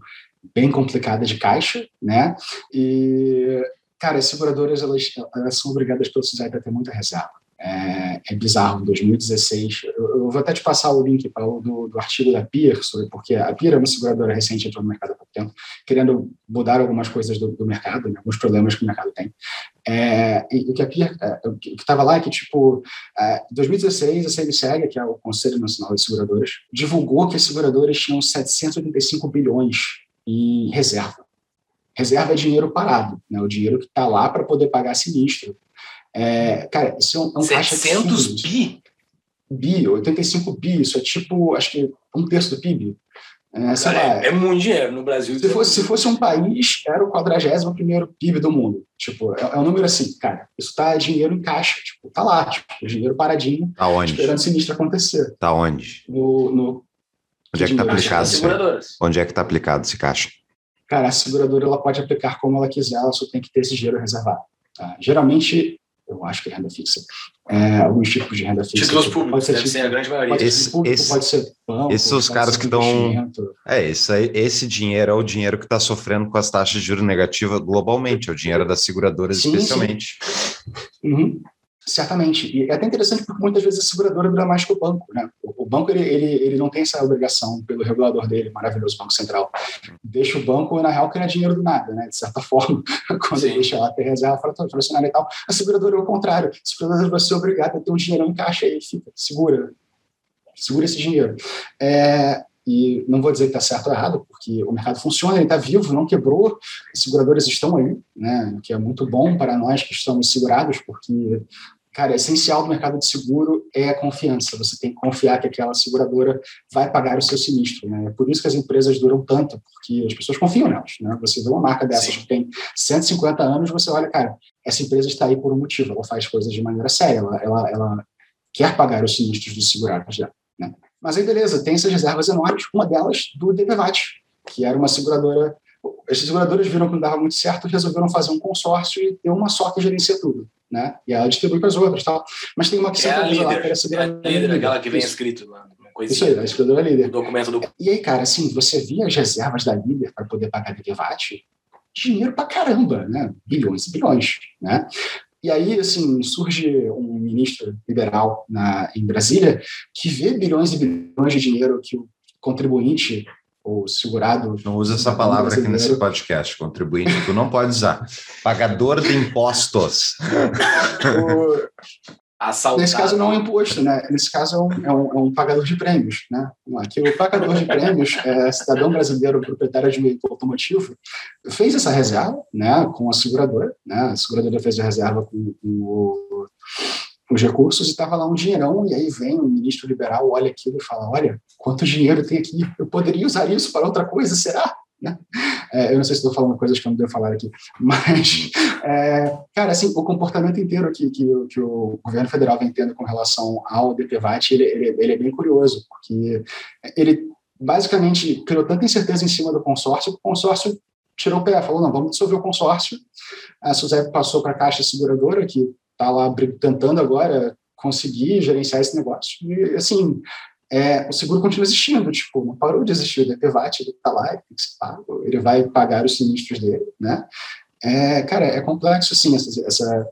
bem complicada de caixa, né? E, cara, as seguradoras, elas, elas são obrigadas pelo SUSEP a ter muita reserva. É, é bizarro, em 2016, eu, eu, vou até te passar o link, Paulo, do, do artigo da PIR, sobre, porque a PIR é uma seguradora recente, entrou no mercado há pouco tempo, querendo mudar algumas coisas do, do mercado, né, alguns problemas que o mercado tem. É, e o que a PIR, é, o que estava lá é que, tipo, é, em 2016, a CNSEG, que é o Conselho Nacional de Seguradoras, divulgou que as seguradoras tinham 785 bilhões em reserva. Reserva é dinheiro parado, né, o dinheiro que está lá para poder pagar sinistro, é, cara, isso é um, é um 700 bi? Bi, 85 bi, isso é tipo, acho que um terço do PIB. É, cara, lá, é, muito dinheiro no Brasil. Se fosse, se fosse um país, era o 41 primeiro PIB do mundo. Tipo, é, é, um número assim, cara, isso tá dinheiro em caixa, tipo, tá lá, tipo, dinheiro paradinho, tá onde? esperando sinistro acontecer. Tá onde? No, no onde é que tá aplicado? Esse, onde é que tá aplicado esse caixa? Cara, a seguradora ela pode aplicar como ela quiser, ela só tem que ter esse dinheiro reservado. Tá? Geralmente, eu acho que é renda fixa. É, alguns tipos de renda fixa. Títulos públicos, pode ser, deve ser a grande maioria. Pode esse, público, esse, pode ser banco, Esses são os caras que dão. É, esse, esse dinheiro é o dinheiro que está sofrendo com as taxas de juros negativas globalmente, é o dinheiro das seguradoras sim, especialmente. Sim. Uhum. Certamente. E é até interessante porque muitas vezes a seguradora dura mais que o banco. Né? O banco ele, ele, ele não tem essa obrigação pelo regulador dele, maravilhoso Banco Central. Deixa o banco, na real, ganhar dinheiro do nada, né? de certa forma. Quando Sim. ele deixa lá ter reserva fracionária e tal. A seguradora é o contrário. A seguradora vai ser obrigada a ter um dinheirão em caixa e fica, segura. Segura esse dinheiro. É, e não vou dizer que está certo ou errado, porque o mercado funciona, ele está vivo, não quebrou, as seguradoras estão aí, né, que é muito bom para nós que estamos segurados, porque, cara, essencial do mercado de seguro é a confiança, você tem que confiar que aquela seguradora vai pagar o seu sinistro, né, é por isso que as empresas duram tanto, porque as pessoas confiam nelas, né, você vê uma marca dessas Sim. que tem 150 anos, você olha, cara, essa empresa está aí por um motivo, ela faz coisas de maneira séria, ela, ela, ela quer pagar os sinistros dos segurados, né, mas aí, beleza, tem essas reservas enormes, uma delas do DPVAT, que era uma seguradora. As seguradoras viram que não dava muito certo e resolveram fazer um consórcio e ter uma só que gerencia tudo. Né? E ela distribui para as outras. Tal. Mas tem uma que é a líder, lá, que era a seguradora. É a líder, aquela que vem escrito lá. Isso aí, a seguradora líder. O documento do... E aí, cara, assim, você via as reservas da líder para poder pagar DPVAT, dinheiro para caramba, né? Bilhões e bilhões, né? E aí, assim, surge um ministro liberal na, em Brasília que vê bilhões e bilhões de dinheiro que o contribuinte ou segurado. Não usa essa palavra aqui nesse podcast, contribuinte, tu não pode usar. Pagador de impostos. Assaltado. Nesse caso não é imposto, né? Nesse caso é um, é um, é um pagador de prêmios, né? Aqui o pagador de prêmios, é, cidadão brasileiro proprietário de um veículo automotivo, fez essa reserva, né? Com a seguradora, né? A seguradora fez a reserva com, com o, os recursos e estava lá um dinheirão e aí vem o ministro liberal, olha aquilo e fala, olha, quanto dinheiro tem aqui? Eu poderia usar isso para outra coisa, será? Né? É, eu não sei se estou falando coisas que eu não devo falar aqui, mas, é, cara, assim, o comportamento inteiro que, que, que, o governo federal vem tendo com relação ao DPVAT, ele, ele, ele é bem curioso, porque ele basicamente criou tanta incerteza em cima do consórcio, que o consórcio tirou o pé, falou, não, vamos dissolver o consórcio, a Suzep passou para a Caixa Seguradora, que está lá tentando agora conseguir gerenciar esse negócio, e, assim, é, o seguro continua existindo, tipo, não parou de existir, o DPVAT, está lá, tem que ser pago, ele vai pagar os sinistros dele, né? É, cara, é complexo, assim, essa, essa,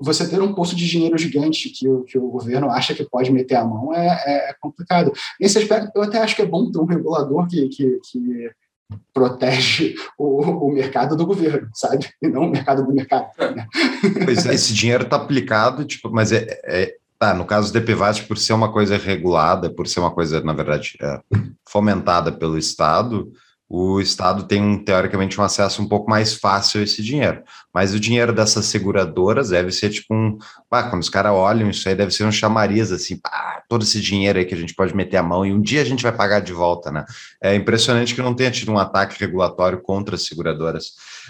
você ter um poço de dinheiro gigante que o, que o governo acha que pode meter a mão é, é complicado. Nesse aspecto, eu até acho que é bom ter um regulador que, que, que protege o, o, mercado do governo, sabe? E não o mercado do mercado. Né? Pois é, esse dinheiro está aplicado, tipo, mas é, é, Tá, no caso do DPVAT, por ser uma coisa regulada, por ser uma coisa, na verdade, é, fomentada pelo Estado, o Estado tem, um, teoricamente, um acesso um pouco mais fácil a esse dinheiro. Mas o dinheiro dessas seguradoras deve ser tipo um. Pá, quando os caras olham isso aí, deve ser um chamariz, assim, pá, todo esse dinheiro aí que a gente pode meter a mão e um dia a gente vai pagar de volta, né? É impressionante que não tenha tido um ataque regulatório contra as seguradoras.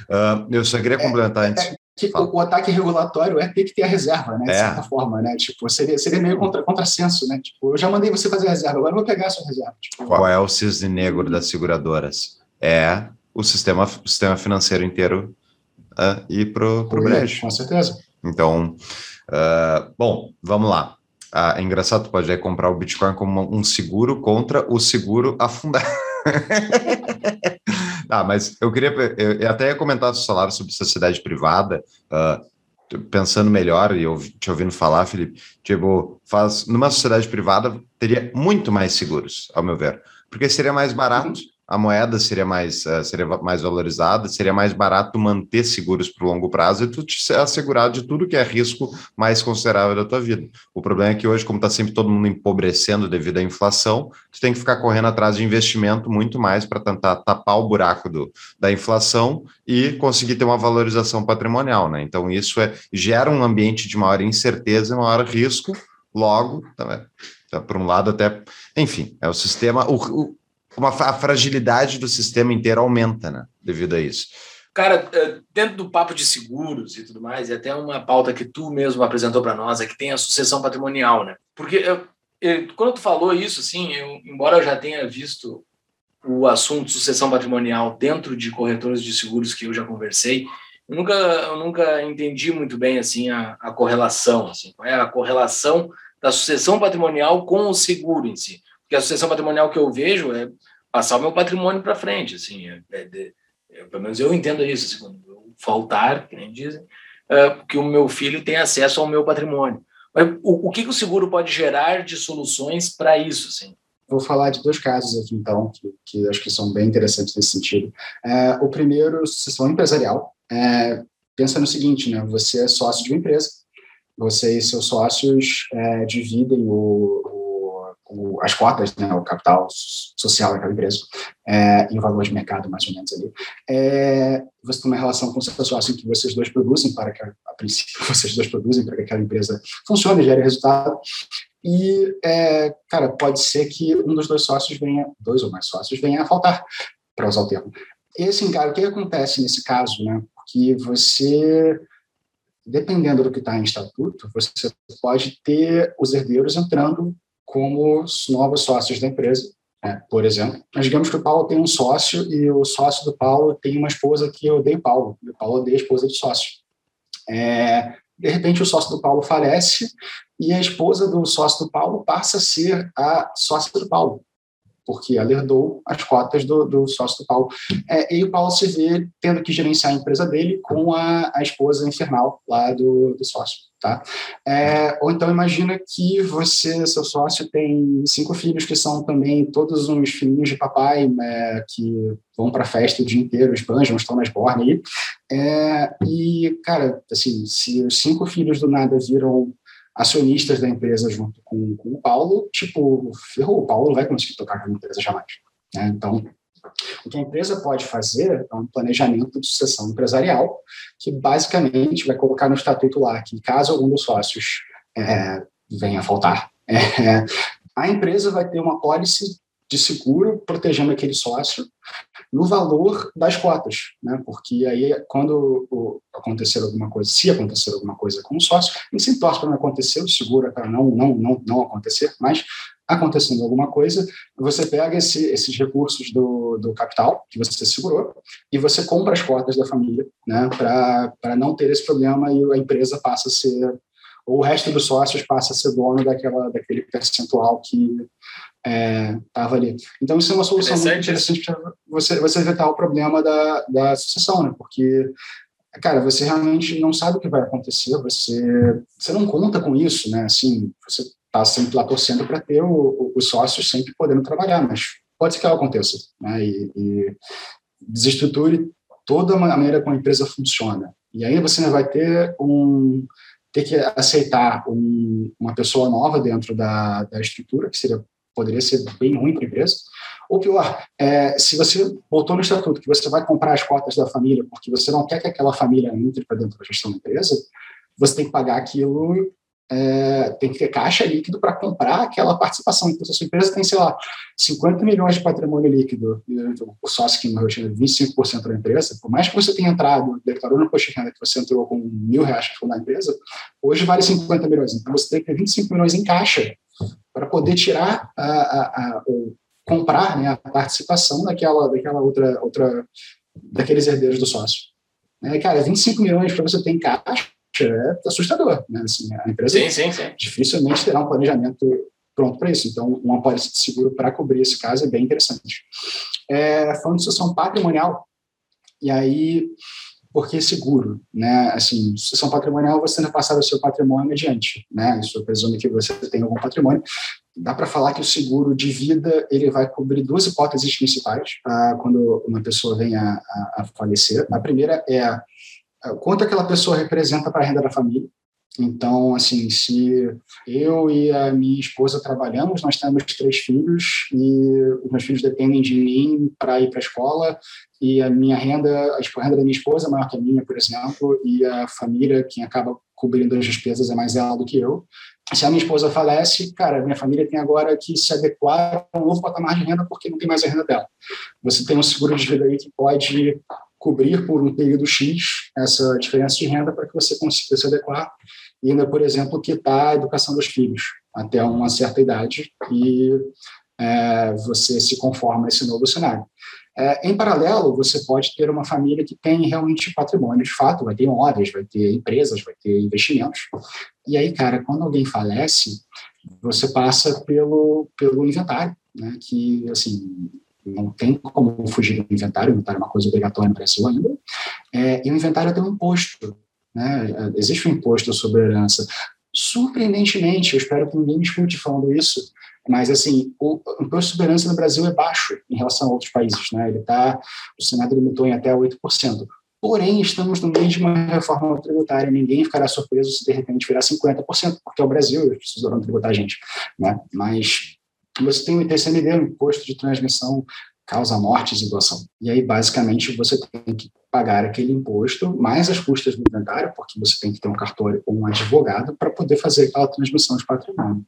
Uh, eu só queria é, complementar antes. Que o, o, ataque regulatório é ter que ter a reserva, né? De é. certa forma, né? Tipo, seria, seria meio contra, contrassenso, né? Tipo, eu já mandei você fazer a reserva, agora eu vou pegar a sua reserva. Tipo, Qual é o cisne negro das seguradoras? É o sistema, o sistema financeiro inteiro uh, ir pro, pro brejo. Com certeza. Então, uh, bom, vamos lá. Ah, é engraçado, tu pode comprar o Bitcoin como um seguro contra o seguro afundar. ah, mas eu queria, eu, até ia comentar o salário sobre sociedade privada, uh, pensando melhor e eu, te ouvindo falar, Felipe, tipo, faz, numa sociedade privada teria muito mais seguros, ao meu ver, porque seria mais barato, a moeda seria mais, uh, seria mais valorizada, seria mais barato manter seguros para o longo prazo e tu te assegurar de tudo que é risco mais considerável da tua vida. O problema é que hoje, como está sempre todo mundo empobrecendo devido à inflação, tu tem que ficar correndo atrás de investimento muito mais para tentar tapar o buraco do, da inflação e conseguir ter uma valorização patrimonial, né? Então isso é, gera um ambiente de maior incerteza e maior risco, logo, tá, tá, por um lado até, enfim, é o sistema, o, o uma, a fragilidade do sistema inteiro aumenta, né? Devido a isso. Cara, é, dentro do papo de seguros e tudo mais, e até uma pauta que tu mesmo apresentou para nós, é que tem a sucessão patrimonial, né? Porque eu, eu, quando tu falou isso, assim, eu, embora eu já tenha visto o assunto sucessão patrimonial dentro de corretores de seguros que eu já conversei, eu nunca, eu nunca entendi muito bem assim a, a correlação, assim, qual é a correlação da sucessão patrimonial com o seguro em si. Porque a sucessão patrimonial que eu vejo é passar o meu patrimônio para frente, assim, é, é, é, pelo menos eu entendo isso, assim, faltar, que nem dizem, é, que o meu filho tem acesso ao meu patrimônio. Mas o, o que, que o seguro pode gerar de soluções para isso, assim? Vou falar de dois casos aqui, então, que, que acho que são bem interessantes nesse sentido. É, o primeiro, sucessão empresarial. É, pensa no seguinte, né? Você é sócio de uma empresa, você e seus sócios é, dividem o, o, as cotas, né, o capital social daquela empresa, é, e o valor de mercado, mais ou menos ali. É, você tem uma relação com o seu sócio que vocês dois produzem para que, a princípio, vocês dois produzem para que aquela empresa funcione gere resultado. E, é, cara, pode ser que um dos dois sócios venha, dois ou mais sócios, venha a faltar, para usar o termo. E assim, cara, o que acontece nesse caso, né? Que você dependendo do que está em estatuto, você pode ter os herdeiros entrando como novos sócios da empresa. Né? Por exemplo, mas digamos que o Paulo tem um sócio e o sócio do Paulo tem uma esposa que odeia o Paulo, e o Paulo odeia a esposa do sócio. É, de repente, o sócio do Paulo falece e a esposa do sócio do Paulo passa a ser a sócia do Paulo porque ela herdou as cotas do, do sócio do Paulo. É, e o Paulo se vê tendo que gerenciar a empresa dele com a, a esposa infernal lá do, do sócio. Tá? É, ou então imagina que você, seu sócio, tem cinco filhos que são também todos uns filhinhos de papai, né, que vão para festa o dia inteiro, esbanjam, estão nas bornas aí. É, e, cara, assim, se os cinco filhos do nada viram acionistas da empresa junto com, com o Paulo, tipo, ferrou, o Paulo não vai conseguir tocar com a empresa jamais. Né? Então, o que a empresa pode fazer é um planejamento de sucessão empresarial, que basicamente vai colocar no estatuto lá que, caso algum dos sócios é, venha a faltar, é, a empresa vai ter uma pólice de seguro protegendo aquele sócio no valor das cotas, né? Porque aí, quando acontecer alguma coisa, se acontecer alguma coisa com o sócio, a gente sempre torce para não acontecer, o seguro é para não, não, não, não acontecer, mas acontecendo alguma coisa, você pega esse, esses recursos do, do capital que você segurou e você compra as cotas da família, né? Para não ter esse problema e a empresa passa a ser ou o resto dos sócios passa a ser dono daquela, daquele percentual que estava é, ali. Então, isso é uma solução muito interessante para você, você evitar o problema da, da sucessão, né? Porque, cara, você realmente não sabe o que vai acontecer, você, você não conta com isso, né? Assim, você está sempre lá torcendo para ter o, os sócios sempre podendo trabalhar, mas pode ser que algo aconteça, né? E, e desestruture toda a maneira como a empresa funciona. E aí você vai ter um ter que aceitar um, uma pessoa nova dentro da, da estrutura, que seria poderia ser bem ruim para a empresa. Ou pior, é, se você botou no estatuto que você vai comprar as cotas da família porque você não quer que aquela família entre para dentro da gestão da empresa, você tem que pagar aquilo, é, tem que ter caixa líquido para comprar aquela participação. Então, se a sua empresa tem, sei lá, 50 milhões de patrimônio líquido, e o sócio que morreu tinha 25% da empresa, por mais que você tenha entrado, declarou no posto de renda que você entrou com mil reais na empresa, hoje vale 50 milhões. Então, você tem que ter 25 milhões em caixa para poder tirar a, a, a, ou comprar né, a participação daquela, daquela outra, outra daqueles herdeiros do sócio. É, cara, 25 milhões para você ter em caixa é assustador. Né? Assim, a empresa sim, sim, sim. dificilmente terá um planejamento pronto para isso. Então, uma polícia de seguro para cobrir esse caso é bem interessante. É, falando de sucessão patrimonial, e aí porque seguro, né? Assim, sucessão patrimonial, você não passar o seu patrimônio adiante, né? Isso presume que você tem algum patrimônio. Dá para falar que o seguro de vida ele vai cobrir duas hipóteses principais ah, quando uma pessoa vem a, a, a, falecer. A primeira é a, quanto aquela pessoa representa para a renda da família. Então, assim, se eu e a minha esposa trabalhamos, nós temos três filhos e os meus filhos dependem de mim para ir para a escola e a minha renda, a renda da minha esposa é maior que a minha, por exemplo, e a família, quem acaba cobrindo as despesas é mais ela do que eu. Se a minha esposa falece, cara, minha família tem agora que se adequar a um novo patamar de renda porque não tem mais a renda dela. Você tem um seguro de vida aí que pode cobrir por um período X essa diferença de renda para que você consiga se adequar e ainda, por exemplo, quitar a educação dos filhos até uma certa idade e é, você se conforma a esse novo cenário. É, em paralelo, você pode ter uma família que tem realmente patrimônio de fato, vai ter imóveis, vai ter empresas, vai ter investimentos. E aí, cara, quando alguém falece, você passa pelo, pelo inventário, né? Que, assim, não tem como fugir do inventário, o inventário é uma coisa obrigatória no Brasil ainda. É, e o inventário tem um imposto, né? Existe um imposto sobre herança. Surpreendentemente, eu espero que ninguém me escute falando isso, mas, assim, o imposto de herança no Brasil é baixo em relação a outros países, né? Ele tá, o Senado limitou em até 8%. Porém, estamos no meio de uma reforma tributária. Ninguém ficará surpreso se de repente virar 50%, porque é o Brasil, eles precisam tributar a gente. Né? Mas você tem o ITCMD, o Imposto de Transmissão Causa Mortes e Doação. E aí, basicamente, você tem que pagar aquele imposto, mais as custas do inventário, porque você tem que ter um cartório ou um advogado para poder fazer aquela transmissão de patrimônio.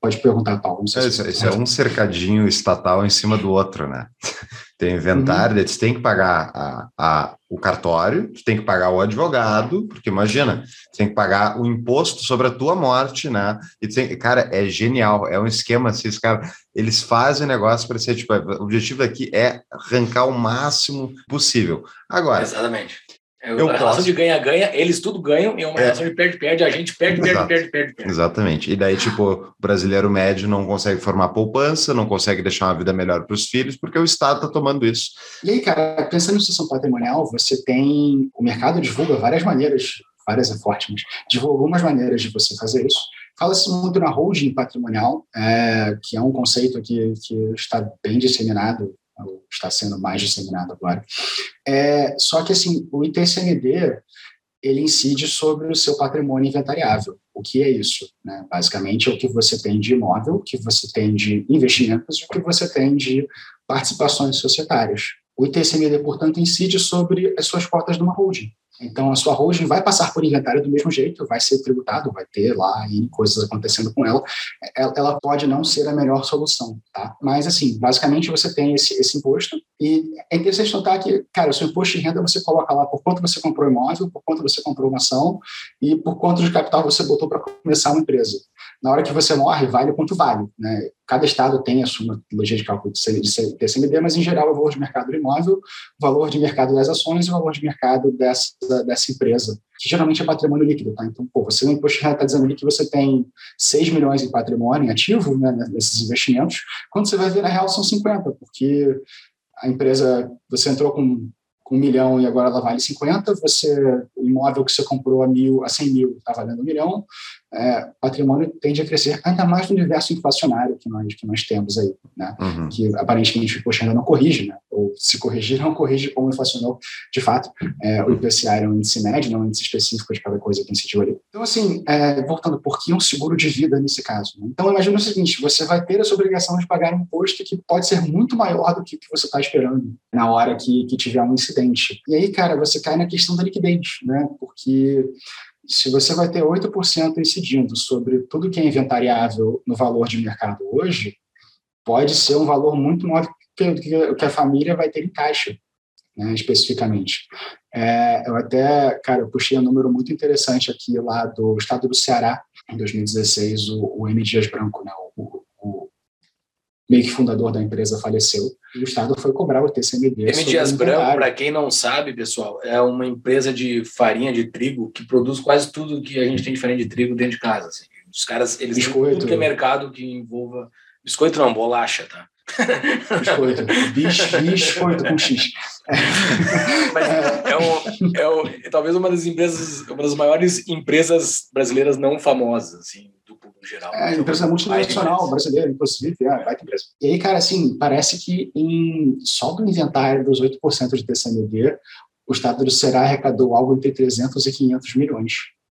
Pode perguntar, Paulo. Não é, isso, isso é um cercadinho estatal em cima do outro, né? Tem inventário, uhum. você tem que pagar a, a, o cartório, você tem que pagar o advogado, porque imagina, você tem que pagar o imposto sobre a tua morte, né? E tem, cara, é genial, é um esquema assim, os caras, eles fazem o negócio para ser, tipo, o objetivo aqui é arrancar o máximo possível. Agora, Exatamente. É eu a relação de ganha-ganha, eles tudo ganham, e é uma é. relação de perde-perde, a gente perde, perde, perde, perde, perde. Exatamente. E daí, tipo, o brasileiro médio não consegue formar poupança, não consegue deixar uma vida melhor para os filhos, porque o Estado está tomando isso. E aí, cara, pensando em instituição patrimonial, você tem. O mercado divulga várias maneiras, várias é forte, mas divulga algumas maneiras de você fazer isso. Fala-se muito na holding patrimonial, é, que é um conceito que, que está bem disseminado está sendo mais disseminado agora. É, só que assim, o ITCMD ele incide sobre o seu patrimônio inventariável. O que é isso? Né? Basicamente, é o que você tem de imóvel, o que você tem de investimentos e o que você tem de participações societárias. O ITCMD, portanto, incide sobre as suas cotas numa holding. Então, a sua holding vai passar por inventário do mesmo jeito, vai ser tributado, vai ter lá coisas acontecendo com ela. Ela pode não ser a melhor solução, tá? Mas, assim, basicamente você tem esse, esse imposto e é interessante notar que, cara, o seu imposto de renda você coloca lá por quanto você comprou imóvel, por quanto você comprou uma ação e por quanto de capital você botou para começar uma empresa. Na hora que você morre, vale quanto vale, né? Cada estado tem a sua metodologia de cálculo de TCMD, mas, em geral, o valor de mercado do imóvel, o valor de mercado das ações e o valor de mercado dessa dessa empresa, que geralmente é patrimônio líquido, tá? Então, pô, você no imposto de está dizendo ali que você tem 6 milhões em patrimônio ativo, né, nesses investimentos, quando você vai ver, na real, são 50, porque a empresa, você entrou com com um milhão e agora ela vale 50, você, o imóvel que você comprou a, mil, a 100 mil está valendo um milhão, é, patrimônio tende a crescer ainda mais no universo inflacionário que nós, que nós temos aí, né? Uhum. que aparentemente o imposto ainda não corrige, né? ou se corrigir, não corrige como inflacionou de fato. É, o IPCA era um índice médio, não um índice específico de cada coisa que incidiu ali. Então, assim, é, voltando, por que um seguro de vida nesse caso? Né? Então, imagina o seguinte, você vai ter essa obrigação de pagar um imposto que pode ser muito maior do que o que você está esperando na hora que, que tiver um incidente. E aí, cara, você cai na questão da liquidez, né? porque se você vai ter 8% incidindo sobre tudo que é inventariável no valor de mercado hoje, pode ser um valor muito maior do que, que a família vai ter em caixa, né, especificamente. É, eu até, cara, eu puxei um número muito interessante aqui lá do estado do Ceará, em 2016, o, o M. Dias Branco, né, o, o meio que fundador da empresa faleceu, e o Estado foi cobrar o TCMD. M. Dias Branco, para quem não sabe, pessoal, é uma empresa de farinha de trigo que produz quase tudo que a gente tem de farinha de trigo dentro de casa. Assim. Os caras, eles biscoito, tudo que é mercado que envolva... Biscoito não, bolacha, tá? Biscoito. biscoito com X. Mas é, o, é o, talvez uma das empresas, uma das maiores empresas brasileiras não famosas, assim, no geral. É, empresa multinacional brasileira, inclusive, é, vai ter empresa. E aí, cara, assim, parece que em, só do inventário dos 8% de TCMD, o Estado do Ceará arrecadou algo entre 300 e 500 milhões.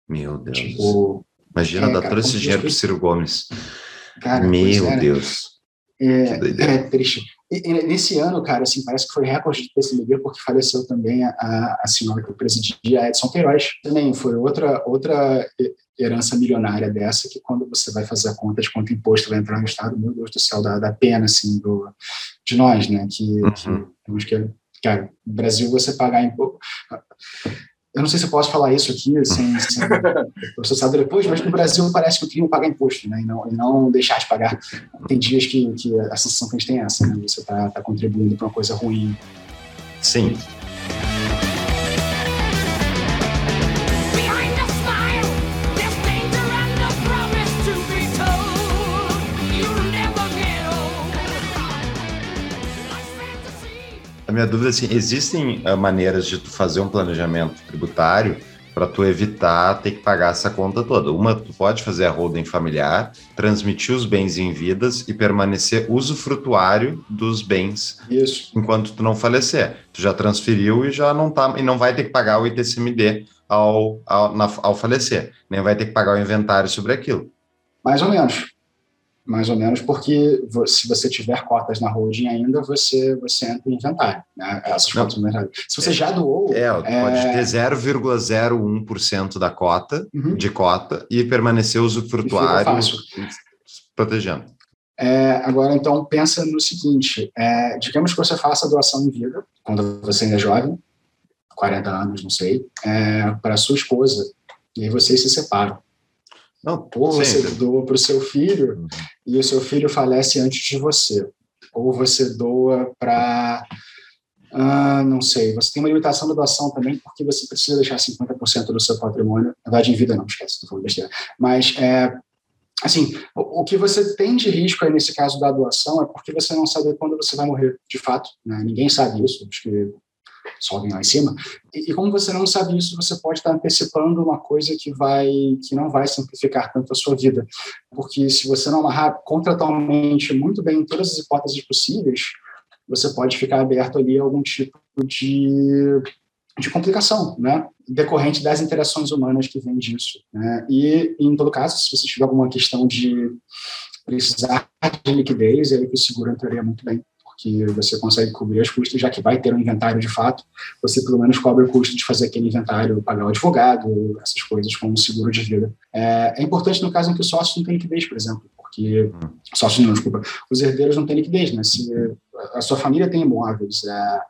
Meu Deus. Tipo, Imagina é, dar todo esse dinheiro para Ciro Gomes. Cara, Meu é, Deus. É, é triste. E, e, nesse ano, cara, assim, parece que foi recorde de TCMD porque faleceu também a, a senhora que presidia, Edson Queiroz. Também foi outra, outra herança milionária dessa que quando você vai fazer a conta de quanto imposto vai entrar no Estado, meu Deus do céu, da, da pena, assim, do, de nós, né, que, uhum. que que, cara, Brasil você pagar imposto... Eu não sei se eu posso falar isso aqui sem, sem processado depois, mas no Brasil parece que o crime pagar imposto, né? E não, e não deixar de pagar. Tem dias que, que a sensação que a gente tem é essa, né? Você está tá contribuindo para uma coisa ruim. Sim. Minha dúvida é assim, existem uh, maneiras de tu fazer um planejamento tributário para tu evitar ter que pagar essa conta toda. Uma, tu pode fazer a holding familiar, transmitir os bens em vidas e permanecer usufrutuário dos bens Isso. enquanto tu não falecer. Tu já transferiu e já não tá e não vai ter que pagar o ITCMD ao, ao, na, ao falecer, nem vai ter que pagar o inventário sobre aquilo. Mais ou menos mais ou menos, porque se você tiver cotas na holding ainda, você, você entra em inventário, né? Essas Não, cotas no mercado. Se você é, já doou... É, é... pode ter 0,01% da cota, uhum. de cota, e permanecer usufrutuário protegendo. É, agora, então, pensa no seguinte, é, digamos que você faça a doação em vida, quando você ainda é jovem, 40 anos, não sei, é, para sua esposa, e aí vocês se separam. Não, ou você doa para o seu filho uhum. e o seu filho falece antes de você. Ou você doa para. Ah, não sei, você tem uma limitação da doação também, porque você precisa deixar 50% do seu patrimônio. Na verdade, em vida não, esquece, estou falando besteira. Mas, é, assim, o, o, que você tem de risco aí nesse caso da doação é porque você não sabe quando você vai morrer, de fato. Né? Ninguém sabe isso, acho que sobem lá em cima. E, e, como você não sabe isso, você pode estar antecipando uma coisa que vai que não vai simplificar tanto a sua vida, porque se você não amarrar contratualmente muito bem em todas as hipóteses possíveis, você pode ficar aberto ali a algum tipo de de complicação, né, decorrente das interações humanas que vêm disso. Né? E, em todo caso, se você tiver alguma questão de precisar de liquidez, aí que o seguro entraria muito bem, porque você consegue cobrir os custos, já que vai ter um inventário de fato, você pelo menos cobre o custo de fazer aquele inventário, pagar o advogado, essas coisas como seguro de vida. É, é importante no caso em que o sócio não tem liquidez, por exemplo, porque sócio não, desculpa, os herdeiros não têm liquidez, né? Se a sua família tem imóveis, é,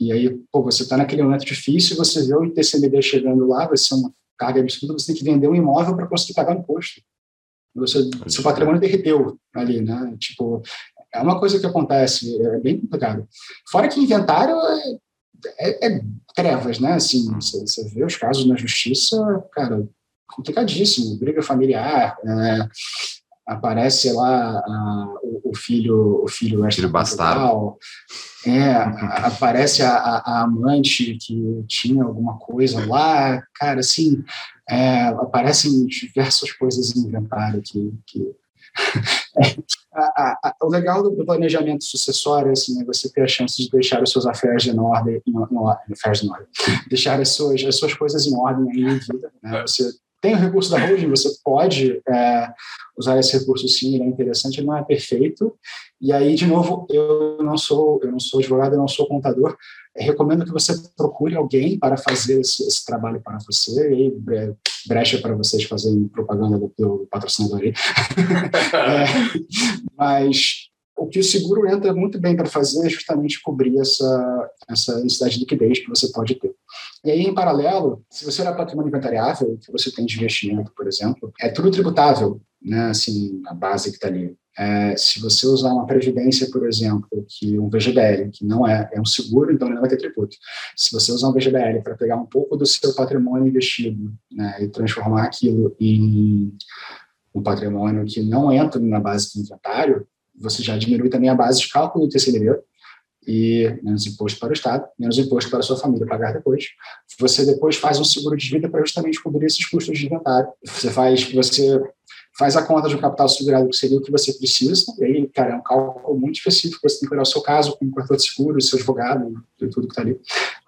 e aí, pô, você está naquele momento difícil, você vê o ITCMD chegando lá, vai ser uma carga absurda, você tem que vender um imóvel para conseguir pagar o imposto. Você, seu patrimônio derreteu ali, né? Tipo, é uma coisa que acontece, é bem complicado. Fora que inventário é, é, é trevas, né? Assim, você, você, vê os casos na justiça, cara, complicadíssimo, briga familiar, é, aparece lá a, o, o, filho, o filho, filho bastardo. É, aparece a, a, amante que tinha alguma coisa lá, cara, assim, é, aparecem diversas coisas em inventário que, que a, a, o legal do, planejamento sucessório assim, é você ter a chance de deixar os seus affairs em ordem, em, em, affairs em ordem. deixar as suas, as suas coisas em ordem aí em vida. Né? É. Você tem o recurso da holding, você pode é, usar esse recurso sim, ele é interessante, ele não é perfeito. E aí, de novo, eu não sou, eu não sou advogado, eu não sou contador. Eu recomendo que você procure alguém para fazer esse, esse trabalho para você e é, brecha para vocês fazerem propaganda do, do patrocinador aí. é, mas o que o seguro entra muito bem para fazer é justamente cobrir essa, essa necessidade de liquidez que você pode ter. E aí, em paralelo, se você olhar patrimônio inventariável, que você tem de investimento, por exemplo, é tudo tributável, né? Assim, a base que está ali. É, se você usar uma previdência, por exemplo, que um VGBL, que não é, é um seguro, então não vai ter tributo. Se você usar um VGBL para pegar um pouco do seu patrimônio investido né, e transformar aquilo em um patrimônio que não entra na base do inventário, você já diminui também a base de cálculo do TCLD e menos imposto para o Estado, menos imposto para a sua família pagar depois. Você depois faz um seguro de vida para justamente cobrir esses custos de inventário. Você faz, você faz a conta de um capital segurado que seria o que você precisa, e aí, cara, é um cálculo muito específico, você tem que olhar o seu caso com o corretor de seguro, seu advogado e tudo que está ali.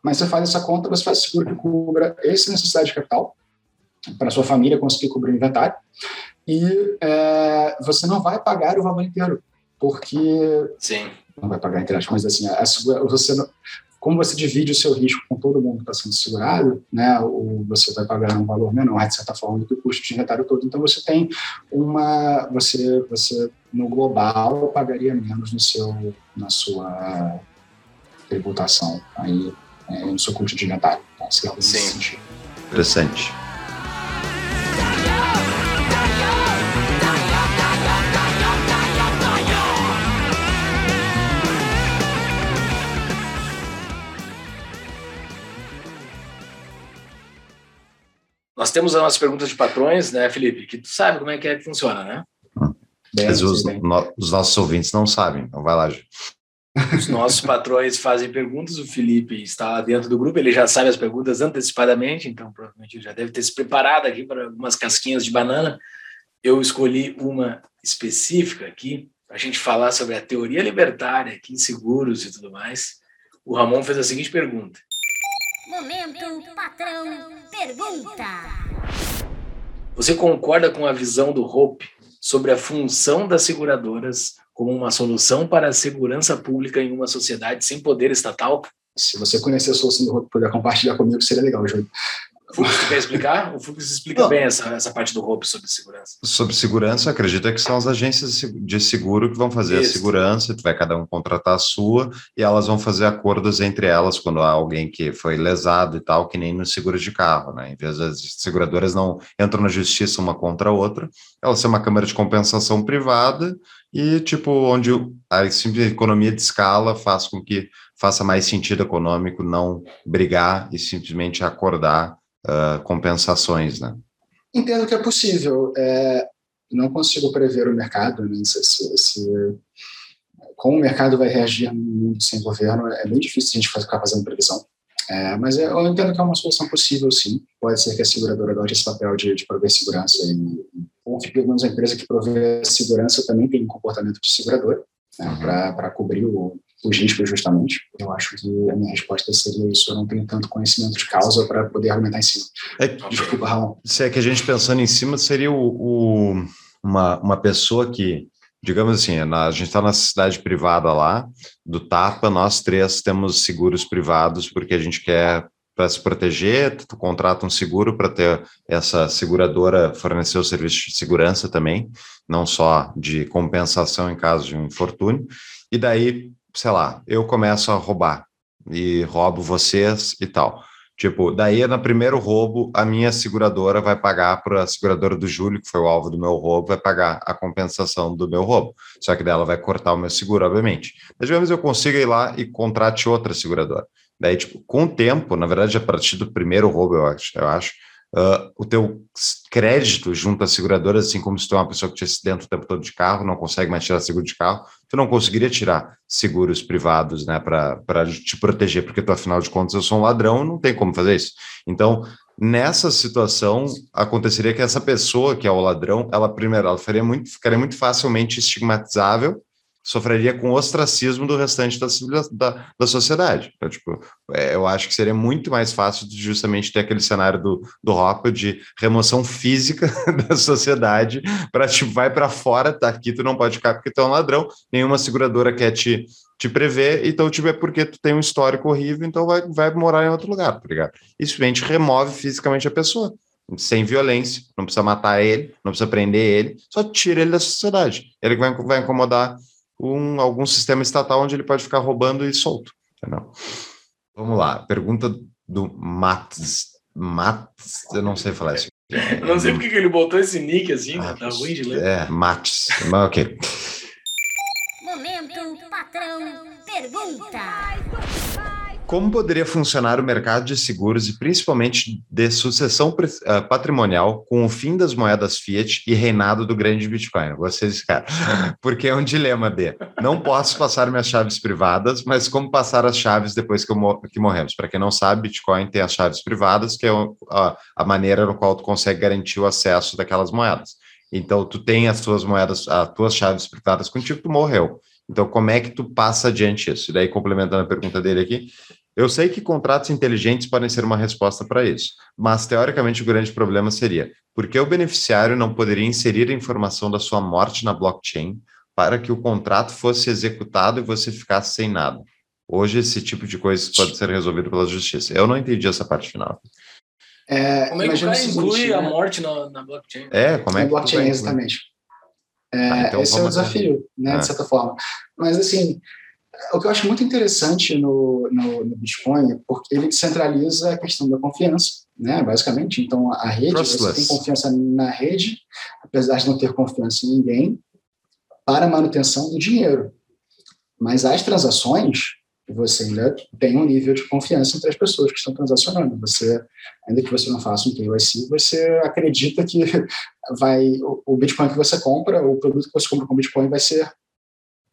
Mas você faz essa conta, você faz seguro que cubra essa necessidade de capital para a sua família conseguir cobrir o inventário, e é, você não vai pagar o valor inteiro porque Sim. não vai pagar entre aspas, mas assim, a, a, você não, como você divide o seu risco com todo mundo que está sendo segurado, né, o, você vai pagar um valor menor, de certa forma, do que o custo de inventário todo. Então, você tem uma... Você, você no global, pagaria menos no seu, na sua tributação, aí, é, no seu custo de inventário. Tá? Sim. Interessante. Nós temos as nossas perguntas de patrões, né, Felipe? Que tu sabe como é que, é que funciona, né? Mas os, no, os, nossos ouvintes não sabem, então vai lá, Ju. Os nossos patrões fazem perguntas, o Felipe está lá dentro do grupo, ele já sabe as perguntas antecipadamente, então provavelmente já deve ter se preparado aqui para algumas casquinhas de banana. Eu escolhi uma específica aqui, para a gente falar sobre a teoria libertária aqui, seguros e tudo mais. O Ramon fez a seguinte pergunta: Momento Patrão Pergunta. Você concorda com a visão do Hope sobre a função das seguradoras como uma solução para a segurança pública em uma sociedade sem poder estatal? Se você conhecer a solução do Hope puder compartilhar comigo, seria legal, Júlio. Fux, tu quer explicar? O Fux explica Não. bem essa, essa parte do roubo sobre segurança. Sobre segurança, acredito que são as agências de seguro que vão fazer Isso. a segurança, vai cada um contratar a sua, e elas vão fazer acordos entre elas quando há alguém que foi lesado e tal, que nem no seguro de carro, né? Em vez das seguradoras não entram na justiça uma contra a outra, elas são uma câmara de compensação privada e, tipo, onde a simples economia de escala faz com que faça mais sentido econômico não brigar e simplesmente acordar uh, compensações, né? Entendo que é possível. É, não consigo prever o mercado, né? se, se, se, como o mercado vai reagir no mundo sem governo, é bem difícil a gente ficar fazendo previsão. É, mas eu entendo que é uma solução possível, sim. Pode ser que a seguradora adote esse papel de, de prover segurança, e, ou que pelo menos a empresa que provê segurança também tem um comportamento de segurador, né, uhum. para cobrir o, os riscos justamente. Eu acho que a minha resposta seria isso. Eu não tenho tanto conhecimento de causa para poder argumentar em cima. É, Desculpa, Ramon. Se é que a gente pensando em cima, seria o, o uma, uma pessoa que, digamos assim, na, a gente está na cidade privada lá, do Tapa, nós três temos seguros privados porque a gente quer para se proteger, tu contrata um seguro para ter essa seguradora fornecer o serviço de segurança também, não só de compensação em caso de um infortúnio. E daí, sei lá, eu começo a roubar e roubo vocês e tal. Tipo, daí no primeiro roubo, a minha seguradora vai pagar para a seguradora do Júlio, que foi o alvo do meu roubo, vai pagar a compensação do meu roubo. Só que dela vai cortar o meu seguro, obviamente. Mas digamos eu consiga ir lá e contrate outra seguradora. Daí, tipo, com o tempo, na verdade, a partir do primeiro roubo, eu acho, eu acho uh, o teu crédito junto às seguradoras, assim como se tu é uma pessoa que te acidenta o tempo todo de carro, não consegue mais tirar seguro de carro, tu não conseguiria tirar seguros privados, né, para te proteger, porque tu, afinal de contas, eu sou um ladrão, não tem como fazer isso. Então, nessa situação, aconteceria que essa pessoa que é o ladrão, ela primeiro, ela ficaria muito, ficaria muito facilmente estigmatizável sofreria com ostracismo do restante da, da, da sociedade. Então, tipo, é, eu acho que seria muito mais fácil justamente ter aquele cenário do, do Rocco de remoção física da sociedade para, tipo, vai para fora, tá aqui, tu não pode ficar porque tu é um ladrão, nenhuma seguradora quer te, te prever, então, tipo, é porque tu tem um histórico horrível, então vai, vai morar em outro lugar, tá ligado? Isso simplesmente remove fisicamente a pessoa sem violência, não precisa matar ele, não precisa prender ele, só tira ele da sociedade. Ele vai, vai incomodar um, algum sistema estatal onde ele pode ficar roubando e solto. Entendeu? Vamos lá, pergunta do Mats. Mats, eu não sei falar isso. É, não sei porque que ele botou esse nick assim, Mats, tá ruim de ler. É, Mats, mas ok. Momento, patrão, pergunta. Como poderia funcionar o mercado de seguros e principalmente de sucessão eh, patrimonial com o fim das moedas fiat e reinado do grande Bitcoin? Vocês, cara, porque é um dilema de não posso passar minhas chaves privadas, mas como passar as chaves depois que, que morremos? Para quem não sabe, Bitcoin tem as chaves privadas, que é a, a maneira no qual tu consegue garantir o acesso daquelas moedas. Então, tu tem as tuas moedas, as tuas chaves privadas contigo, tu morreu. Então, como é que tu passa adiante isso? E daí, complementando a pergunta dele aqui, eu sei que contratos inteligentes podem ser uma resposta para isso, mas teoricamente o grande problema seria por que o beneficiário não poderia inserir a informação da sua morte na blockchain para que o contrato fosse executado e você ficasse sem nada? Hoje esse tipo de coisa pode ser resolvido pela justiça. Eu não entendi essa parte final. É, como é que o inclui a né? morte na, na, blockchain? É, como é que blockchain, exatamente. É, ah, então esse é o desafio, né, de é. certa forma. Mas assim, o que eu acho muito interessante no, no, no, Bitcoin é porque ele centraliza a questão da confiança, né? Basicamente, então a rede, você tem confiança na rede, apesar de não ter confiança em ninguém, para a manutenção do dinheiro. Mas as transações, você ainda tem um nível de confiança entre as pessoas que estão transacionando. Você, ainda que você não faça um KYC, você acredita que vai o Bitcoin que você compra, o produto que você compra com Bitcoin vai ser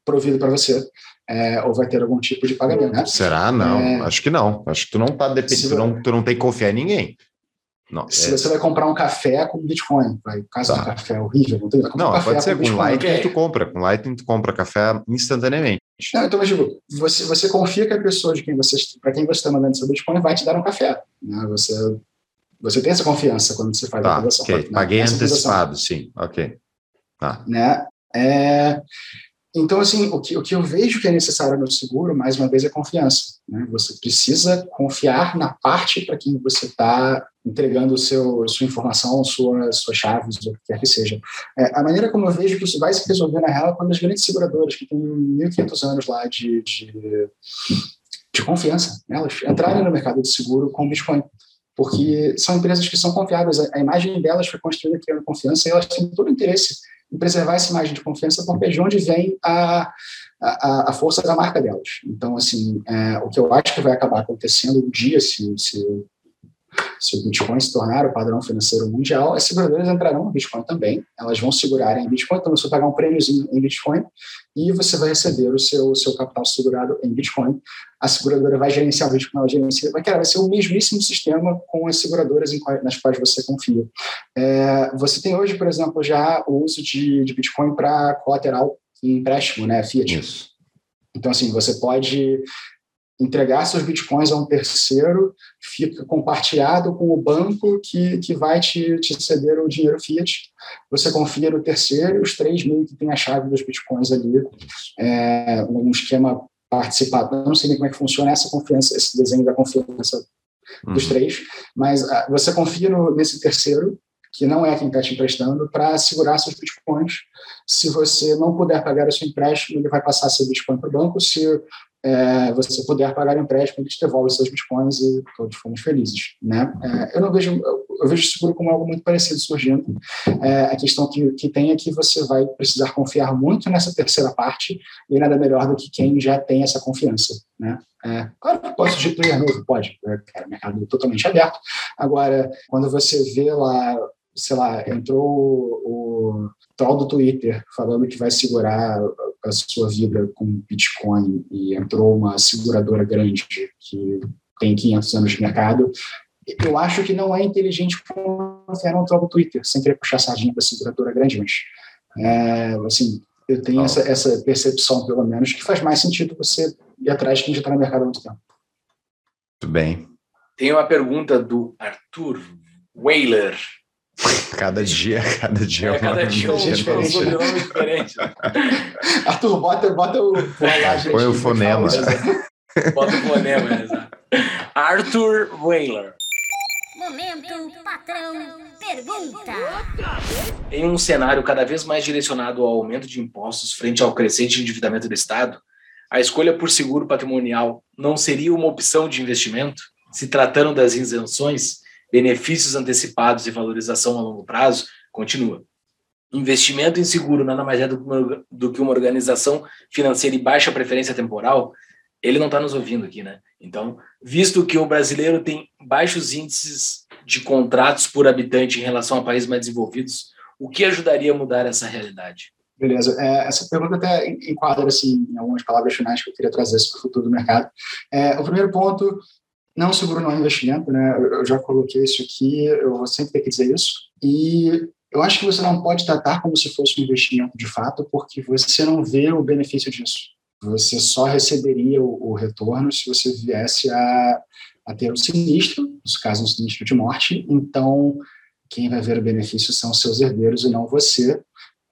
provido para você é, ou vai ter algum tipo de pagamento. Né? Será? Não, é, acho que não. Acho que tu não tá dependendo, tu, não, tu não tem que confiar em ninguém. Não, se é... você vai comprar um café com Bitcoin, vai, caso tá. um café é horrível, não tem Não, um pode ser com, com Lightning tu compra, com Lightning tu compra café instantaneamente. Não, então, mas digo, você, você confia que a pessoa de quem você, para quem você está mandando seu Bitcoin vai te dar um café, né? Você, você tem essa confiança quando você faz tá, a transação. Ok, paguei antecipado, sim, ok. Tá. Né? É, então, assim, o que, o que eu vejo que é necessário no seguro, mais uma vez, é confiança. Né? Você precisa confiar na parte para quem você está entregando seu, sua informação, sua, suas chaves, o que quer que seja. É, a maneira como eu vejo que isso vai se resolver, na real, é quando as grandes seguradoras, que têm 1.500 anos lá de, de, de confiança, né? elas entrarem no mercado de seguro com Bitcoin porque são empresas que são confiáveis. A imagem delas foi construída criando confiança e elas têm todo o interesse em preservar essa imagem de confiança, porque é de onde vem a, a, a força da marca delas. Então, assim, é, o que eu acho que vai acabar acontecendo um dia, se se o Bitcoin se tornar o padrão financeiro mundial, as seguradoras entrarão no Bitcoin também. Elas vão segurar em Bitcoin, então você vai pagar um prêmiozinho em Bitcoin e você vai receber o seu, seu capital segurado em Bitcoin. A seguradora vai gerenciar o Bitcoin, ela gerencia, vai, vai ser o mesmíssimo sistema com as seguradoras quais, nas quais você confia. É, você tem hoje, por exemplo, já o uso de, de Bitcoin para colateral e empréstimo, né, Fiat. Isso. Então, assim, você pode entregar seus bitcoins a um terceiro, fica compartilhado com o banco que, que vai te, te ceder o dinheiro fiat. Você confia no terceiro, os três meio que tem a chave dos bitcoins ali, é, um esquema participado. Não sei nem como é que funciona essa confiança, esse desenho da confiança dos uhum. três, mas uh, você confia no, nesse terceiro, que não é quem está te emprestando, para segurar seus bitcoins. Se você não puder pagar o seu empréstimo, ele vai passar seu bitcoin para o banco. Se é, você puder pagar o empréstimo, ele te devolve seus bitcoins e todos fomos felizes. Né? É, eu não vejo, eu vejo seguro como algo muito parecido surgindo. É, a questão que, que tem é que você vai precisar confiar muito nessa terceira parte e nada melhor do que quem já tem essa confiança. Né? É, claro que pode surgir player novo, pode, cara, mercado totalmente aberto. Agora, quando você vê lá sei lá, entrou o troll do Twitter falando que vai segurar a sua vida com Bitcoin e entrou uma seguradora grande que tem 500 anos de mercado, eu acho que não é inteligente confiar no troll do Twitter, sem querer puxar sardinha para a seguradora grande, mas, é, assim, eu tenho essa, essa percepção, pelo menos, que faz mais sentido você ir atrás de quem já está no mercado há muito tempo. Muito bem. Tem uma pergunta do Arthur Whaler. Cada dia, cada dia é, cada dia um diferente. Um diferente. Arthur, bota, bota o. Põe o fonema. Bota o fonema, exato. Arthur Whaler. Momento, patrão, pergunta. Em um cenário cada vez mais direcionado ao aumento de impostos frente ao crescente endividamento do Estado, a escolha por seguro patrimonial não seria uma opção de investimento? Se tratando das isenções, benefícios antecipados e valorização a longo prazo, continua. Investimento em seguro nada mais é do que uma organização financeira e baixa preferência temporal, ele não está nos ouvindo aqui, né? Então, visto que o brasileiro tem baixos índices de contratos por habitante em relação a países mais desenvolvidos, o que ajudaria a mudar essa realidade? Beleza. É, essa pergunta até enquadra assim, em algumas palavras finais que eu queria trazer sobre o futuro do mercado. É, o primeiro ponto não, seguro não é investimento, né? Eu já coloquei isso aqui, eu vou sempre ter que dizer isso. E eu acho que você não pode tratar como se fosse um investimento de fato, porque você não vê o benefício disso. Você só receberia o, o retorno se você viesse a, a ter um sinistro, no caso, um sinistro de morte. Então, quem vai ver o benefício são seus herdeiros e não você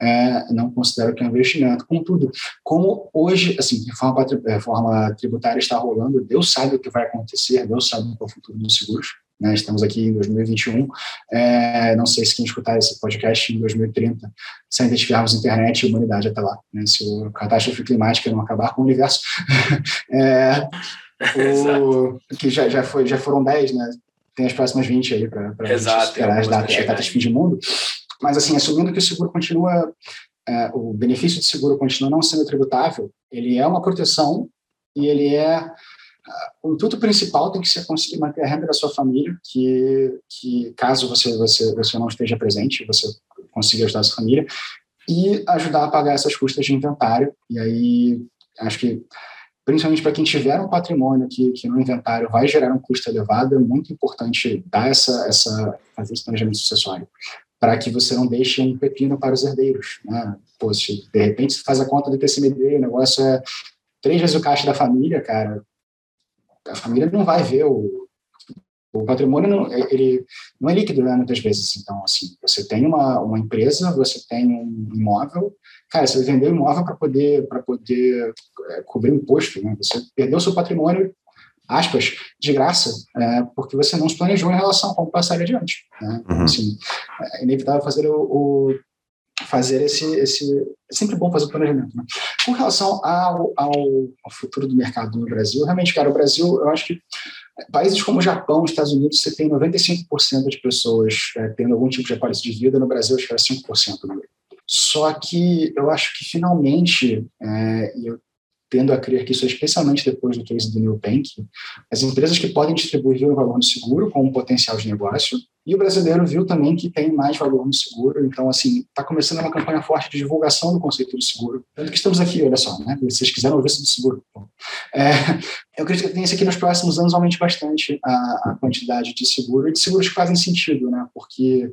é, não considero que é um investimento. Contudo, como hoje, assim, reforma, reforma tributária está rolando, Deus sabe o que vai acontecer, Deus sabe qual é o futuro dos seguros. Né? Estamos aqui em 2021, é, não sei se quem escutar esse podcast em 2030, se ainda tivermos internet e humanidade até lá, né? se a catástrofe climática não acabar com o universo. é, o, que já, já, foi, já foram 10, né? tem as próximas 20 aí para esperar as datas, as datas fim de mundo. Mas, assim, assumindo que o seguro continua, é, o benefício de seguro continua não sendo tributável, ele é uma proteção e ele é o intuito principal tem que ser conseguir manter a renda da sua família, que, que caso você, você, você não esteja presente, você consiga ajudar a sua família, e ajudar a pagar essas custas de inventário. E aí, acho que, principalmente para quem tiver um patrimônio que, que no inventário vai gerar um custo elevado, é muito importante dar essa, essa, fazer esse planejamento sucessório para que você não deixe um pepino para os herdeiros. Né? Pô, se de repente você faz a conta do TCMD, o negócio é três vezes o caixa da família, cara, a família não vai ver o, o patrimônio, não, ele não é líquido, né, muitas vezes. Então, assim, você tem uma, uma empresa, você tem um imóvel, cara, você vai vender o imóvel para poder, para poder é, cobrir o imposto, né? Você perdeu seu patrimônio aspas, de graça, é, porque você não se planejou em relação a como passar adiante. Né? Uhum. assim, é inevitável fazer o, o, fazer esse, esse é sempre bom fazer o planejamento. Né? Com relação ao, ao, ao, futuro do mercado no Brasil, realmente, cara, o Brasil, eu acho que países como o Japão, Estados Unidos, você tem 95% de pessoas é, tendo algum tipo de apólice de vida, no Brasil acho que era 5%. Né? Só que eu acho que finalmente, é, eu tendo a crer que isso é especialmente depois do case do New Bank, as empresas que podem distribuir o valor no seguro com um potencial de negócio, e o brasileiro viu também que tem mais valor no seguro, então, assim, está começando uma campanha forte de divulgação do conceito do seguro. Tanto que estamos aqui, olha só, né? Se vocês quiserem ouvir sobre seguro. É, eu acredito que a tendência aqui nos próximos anos aumente bastante a, a quantidade de seguro, e de seguros que fazem sentido, né? Porque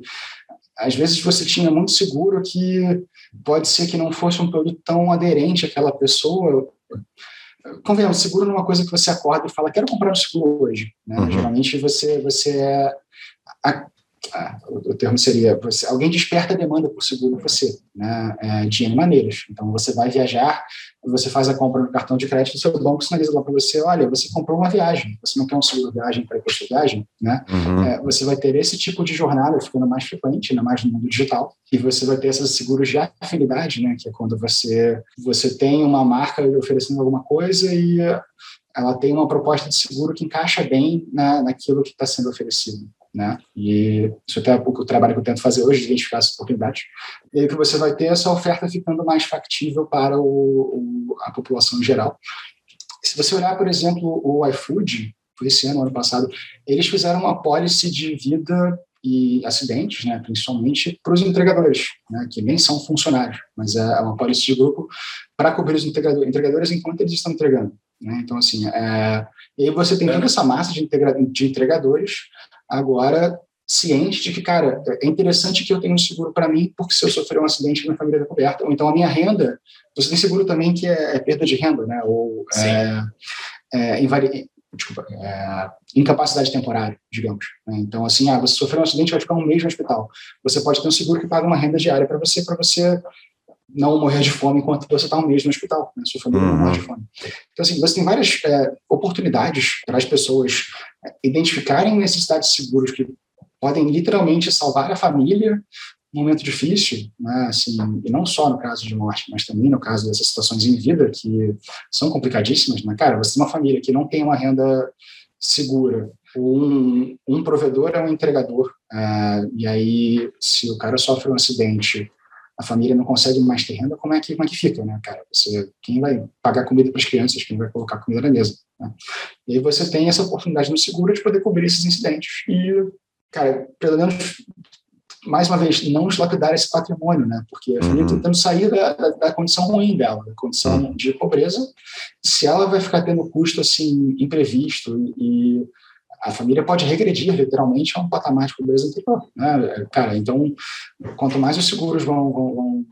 às vezes você tinha muito seguro que pode ser que não fosse um produto tão aderente àquela pessoa, convenhamos, seguro não é uma coisa que você acorda e fala, quero comprar um seguro hoje. Né? Uhum. Geralmente você, você é. A, a, o termo seria: você, alguém desperta a demanda por seguro você, né? É, de N maneiras. Então você vai viajar, você faz a compra no cartão de crédito, o seu banco sinaliza lá para você: olha, você comprou uma viagem, você não quer um seguro viagem para para sua viagem, né? Uhum. É, você vai ter esse tipo de jornada ficando mais frequente, ainda mais no mundo digital, e você vai ter esses seguros de afinidade, né? Que é quando você, você tem uma marca oferecendo alguma coisa e ela tem uma proposta de seguro que encaixa bem na, naquilo que está sendo oferecido né? E isso até é o trabalho que eu tento fazer hoje, identificar essas oportunidades. E aí que você vai ter essa oferta ficando mais factível para o, o, a população em geral. Se você olhar, por exemplo, o iFood, foi esse ano, ano passado, eles fizeram uma policy de vida e acidentes, né, principalmente para os entregadores, né, que nem são funcionários, mas é uma policy de grupo para cobrir os entregadores enquanto eles estão entregando. Né? Então, assim, é, e aí você tem toda essa massa de, de entregadores agora ciente de que, cara, é interessante que eu tenha um seguro para mim, porque se eu sofrer um acidente, minha família está coberta. Ou então a minha renda, você tem seguro também que é, é perda de renda, né? Ou é, é, invari... Desculpa, é, incapacidade temporária, digamos. Né? Então, assim, ah, você sofreu um acidente, vai ficar um mês no hospital. Você pode ter um seguro que paga uma renda diária para você, para você não morrer de fome enquanto você está um mês no hospital, né? sua família não morre de uhum. fome. Então, assim, você tem várias é, oportunidades para as pessoas é, identificarem necessidades seguras que podem literalmente salvar a família num momento difícil, né? assim, e não só no caso de morte, mas também no caso dessas situações em vida que são complicadíssimas. Né? Cara, você tem uma família que não tem uma renda segura, um, um provedor é um entregador, uh, e aí se o cara sofre um acidente a família não consegue mais ter renda, como é que, como é que fica, né, cara? Você, quem vai pagar comida para as crianças, quem vai colocar comida na mesa? Né? E aí você tem essa oportunidade no seguro de poder cobrir esses incidentes e, cara, pelo menos, mais uma vez, não lapidar esse patrimônio, né? Porque a família uhum. tentando sair da, da, da, condição ruim dela, da condição uhum. de pobreza, se ela vai ficar tendo custo, assim, imprevisto e a família pode regredir literalmente a um patamar de pobreza anterior. Né? Cara, então, quanto mais os seguros vão, vão, vão,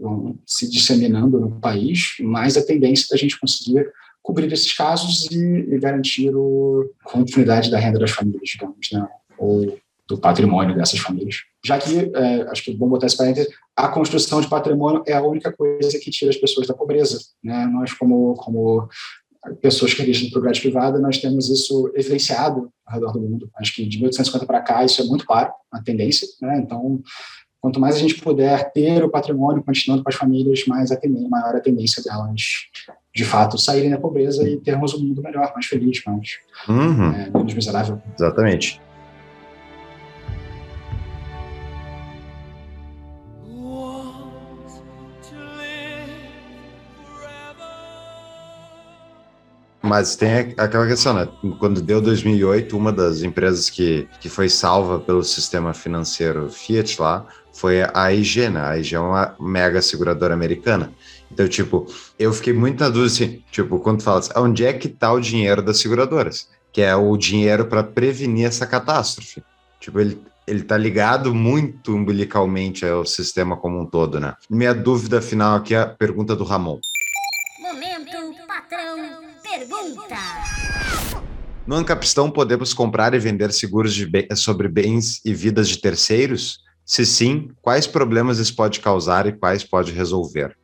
vão, se disseminando no país, mais a tendência da gente conseguir cobrir esses casos e, e garantir a continuidade da renda das famílias, digamos, né? ou do patrimônio dessas famílias. Já que, é, acho que é bom botar esse parênteses, a construção de patrimônio é a única coisa que tira as pessoas da pobreza. Né? Nós, como, como pessoas que existem por grade privada, nós temos isso evidenciado ao redor do mundo. Acho que de 1850 para cá isso é muito claro, a tendência. Né? Então, quanto mais a gente puder ter o patrimônio continuando para as famílias, mais a tendência, maior a tendência delas, de fato, saírem da pobreza e termos um mundo melhor, mais feliz, mais uhum. é, menos miserável. Exatamente. Mas tem aquela questão, né? Quando deu 2008, uma das empresas que, que foi salva pelo sistema financeiro Fiat lá foi a IG, né? A IG é uma mega seguradora americana. Então, tipo, eu fiquei muito na dúvida, assim, tipo, quando fala assim, onde é que tá o dinheiro das seguradoras? Que é o dinheiro para prevenir essa catástrofe. Tipo, ele, ele tá ligado muito umbilicalmente ao sistema como um todo, né? Minha dúvida final aqui é a pergunta do Ramon. No Ancapistão podemos comprar e vender seguros be sobre bens e vidas de terceiros? Se sim, quais problemas isso pode causar e quais pode resolver?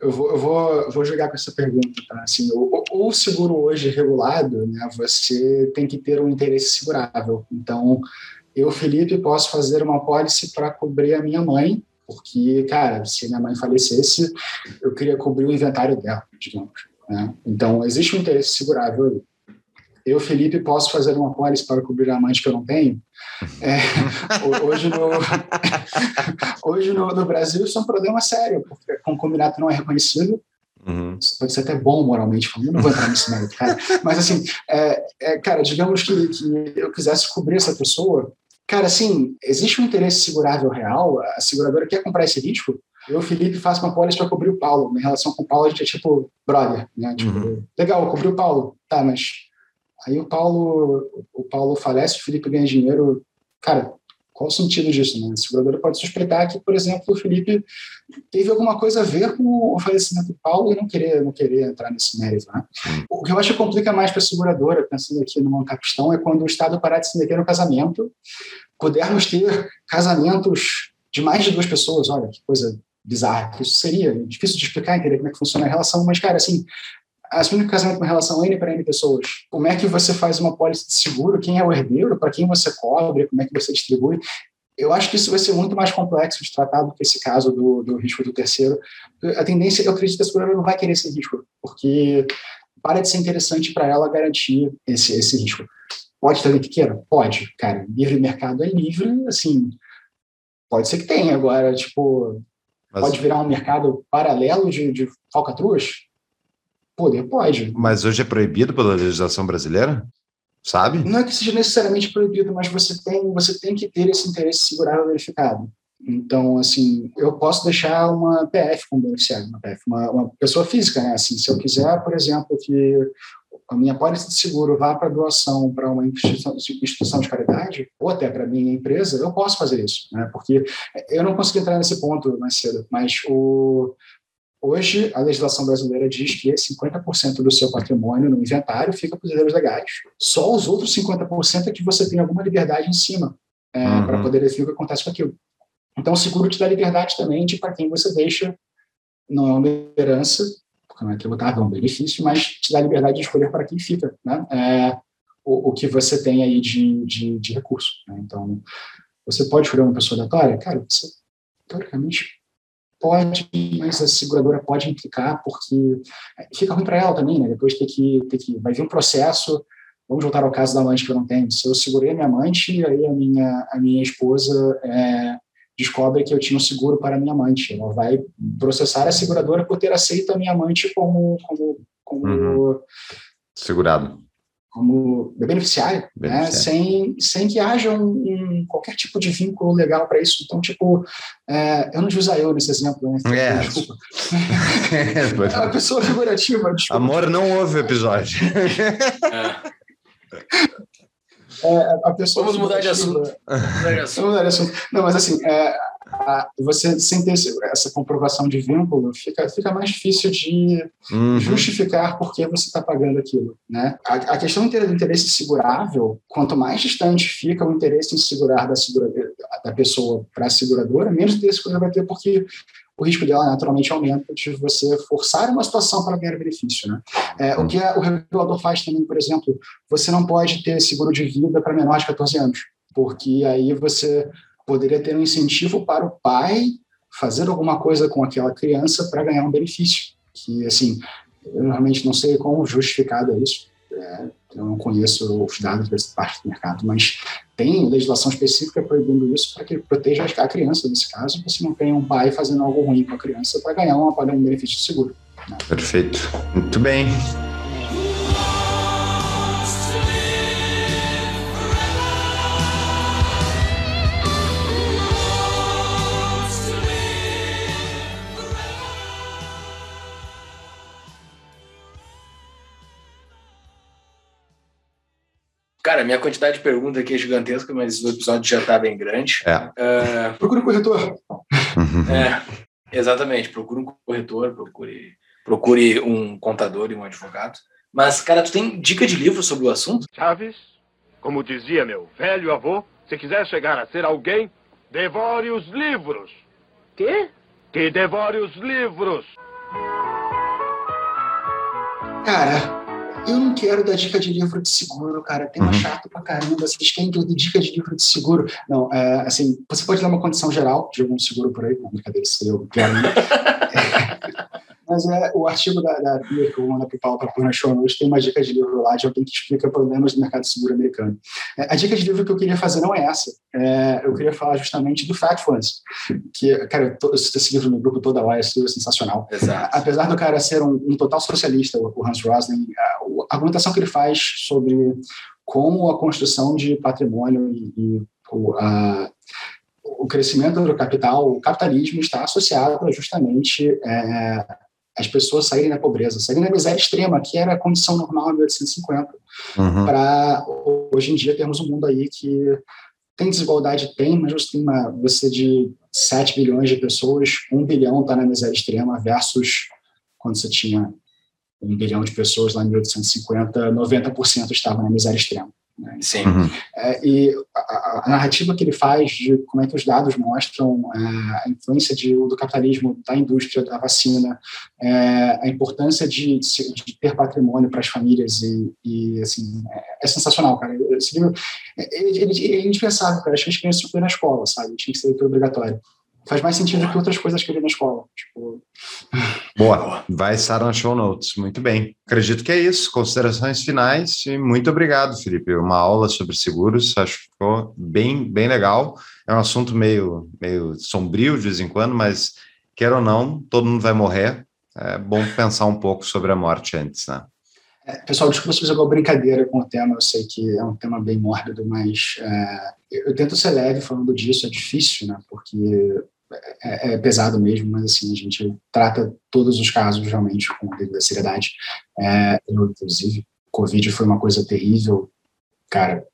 Eu vou, eu vou, vou jogar com essa pergunta. Tá? Assim, o, o seguro hoje regulado, né, você tem que ter um interesse segurável. Então, eu, Felipe, posso fazer uma pólice para cobrir a minha mãe, porque, cara, se minha mãe falecesse, eu queria cobrir o inventário dela, digamos. Né? Então, existe um interesse segurável. Eu, Felipe, posso fazer uma pólice para cobrir a amante que eu não tenho? É, hoje no, hoje no, no, Brasil isso é um problema sério, porque combinato não é reconhecido. Uhum. Isso pode ser até bom moralmente falando, não vou entrar nesse mérito, cara. Mas assim, é, é, cara, digamos que, que eu quisesse cobrir essa pessoa, cara, assim, existe um interesse segurável real, a seguradora quer comprar esse risco, eu, Felipe, faço uma pólice para cobrir o Paulo. Em relação com o Paulo, a gente é tipo brother, né? Tipo, uhum. legal, cobri o Paulo. Tá, mas aí o Paulo, o Paulo falece, o Felipe ganha dinheiro. Cara, qual o sentido disso? Né? A seguradora pode suspeitar que, por exemplo, o Felipe teve alguma coisa a ver com o falecimento do Paulo e não querer, não querer entrar nesse mérito. Né? O que eu acho que complica mais para a seguradora, pensando aqui numa capistão, é quando o Estado parar de se meter no casamento, pudermos ter casamentos de mais de duas pessoas, olha que coisa bizarra que isso seria, difícil de explicar, entender como é que funciona a relação, mas, cara, assim, casamento é uma relação N para N pessoas, como é que você faz uma pólice de seguro, quem é o herdeiro, para quem você cobre, como é que você distribui. Eu acho que isso vai ser muito mais complexo de tratar do que esse caso do, do risco do terceiro. A tendência, eu acredito que a seguradora não vai querer esse risco, porque para de ser interessante para ela garantir esse, esse risco. Pode alguém que queira? Pode. Cara, livre mercado é livre, assim, pode ser que tenha. Agora, tipo, Mas... pode virar um mercado paralelo de, de falcatruas? Poder pode. Mas hoje é proibido pela legislação brasileira? Sabe? Não é que seja necessariamente proibido, mas você tem, você tem que ter esse interesse segurado verificado. Então, assim, eu posso deixar uma PF como beneficiário, uma PF, uma, uma pessoa física, né? Assim, se eu quiser, por exemplo, que a minha pólice de seguro vá para doação para uma instituição, instituição, de caridade, ou até para minha empresa, eu posso fazer isso, né? Porque eu não consegui entrar nesse ponto mais cedo, mas o, Hoje, a legislação brasileira diz que 50% do seu patrimônio no inventário fica para os herdeiros legais. Só os outros 50% é que você tem alguma liberdade em cima é, uhum. para poder definir o que acontece com aquilo. Então, o seguro te dá liberdade também de para quem você deixa, não é uma herança, porque não é tributável, é um benefício, mas te dá liberdade de escolher para quem fica né? É, o, o, que você tem aí de, de, de recurso. Né? Então, você pode escolher uma pessoa aleatória? Cara, você, teoricamente, Pode, mas a seguradora pode implicar, porque fica ruim para ela também, né? Depois tem que, tem que. Vai vir um processo. Vamos voltar ao caso da amante que eu não tenho. Se eu segurei a minha amante, aí a minha, a minha esposa é, descobre que eu tinha um seguro para a minha amante. Ela vai processar a seguradora por ter aceito a minha amante como, como, como uhum. segurado como beneficiário, beneficiário. Né, sem, sem que haja um, um, qualquer tipo de vínculo legal para isso. Então, tipo, é, eu não uso eu nesse exemplo, né? É. Desculpa. é uma pessoa figurativa, desculpa. Amor não ouve o episódio. é, a pessoa Vamos mudar de assunto. Vamos mudar de assunto. Não, mas assim, é, você sem ter essa comprovação de vínculo, fica, fica mais difícil de uhum. justificar por que você está pagando aquilo. Né? A, a, questão do interesse segurável, quanto mais distante fica o interesse em segurar da, segura, da pessoa para a seguradora, menos interesse você vai ter, porque o risco dela naturalmente aumenta de você forçar uma situação para ganhar benefício. Né? É, o que a, o regulador faz também, por exemplo, você não pode ter seguro de vida para menor de 14 anos, porque aí você poderia ter um incentivo para o pai fazer alguma coisa com aquela criança para ganhar um benefício. Que, assim, eu realmente não sei como justificado é isso. É, eu não conheço os dados dessa parte do mercado, mas tem legislação específica proibindo isso para que proteja a criança, nesse caso, você não tem um pai fazendo algo ruim com a criança para ganhar um, um benefício seguro. Né? Perfeito. Muito bem. Cara, minha quantidade de perguntas aqui é gigantesca, mas o episódio já está bem grande. É. Uh, procure um corretor. é, exatamente. Procure um corretor, procure, procure um contador e um advogado. Mas, cara, tu tem dica de livro sobre o assunto? Chaves, como dizia meu velho avô, se quiser chegar a ser alguém, devore os livros. Quê? Que devore os livros. Cara, eu não quero dar dica de livro de seguro, cara. Tema uhum. chato pra caramba. Vocês querem que eu dê dica de livro de seguro? Não, é, assim, você pode dar uma condição geral de algum seguro por aí. Não, brincadeira, se eu quero. Mas é, o artigo da, da Bia, que eu vou mandar para o Paulo para pôr na show notes, tem uma dica de livro lá de alguém que explica problemas do mercado seguro americano. É, a dica de livro que eu queria fazer não é essa. É, eu queria falar justamente do Fact Funds, que, cara, eu cito esse livro no grupo toda lá, esse livro é sensacional. Exato. Apesar do cara ser um, um total socialista, o Hans Rosling, a, argumentação que ele faz sobre como a construção de patrimônio e, e o, a, o crescimento do capital, o capitalismo está associado justamente é, as pessoas saírem da pobreza, saírem da miséria extrema, que era a condição normal em 1850, uhum. para hoje em dia termos um mundo aí que tem desigualdade? Tem, mas você tem uma, você de 7 bilhões de pessoas, 1 bilhão está na miséria extrema versus quando você tinha 1 bilhão de pessoas lá em 1850, 90% estavam na miséria extrema. Né? Sim. Uhum. É, e a, a, narrativa que ele faz de como é que os dados mostram é, a influência de, do capitalismo da indústria da vacina, é, a importância de, de, ter patrimônio para as famílias e, e assim é, é, sensacional, cara. Esse livro é, ele, ele, é indispensável, cara. Acho que crianças tinham que na escola, sabe? Tinha que ser leitura obrigatória faz mais sentido que outras coisas que eu li na escola. Tipo... Boa, vai estar na show notes. Muito bem. Acredito que é isso. Considerações finais e muito obrigado, Felipe. Uma aula sobre seguros, acho que ficou bem, bem legal. É um assunto meio, meio sombrio de vez em quando, mas quer ou não, todo mundo vai morrer. É bom pensar um pouco sobre a morte antes, né? É, pessoal, desculpa se fizer alguma brincadeira com o tema, eu sei que é um tema bem mórbido, mas é, eu tento ser leve falando disso, é difícil, né? Porque é, é, pesado mesmo, mas assim, a gente trata todos os casos realmente com devida seriedade. É, eu, inclusive, Covid foi uma coisa terrível, cara,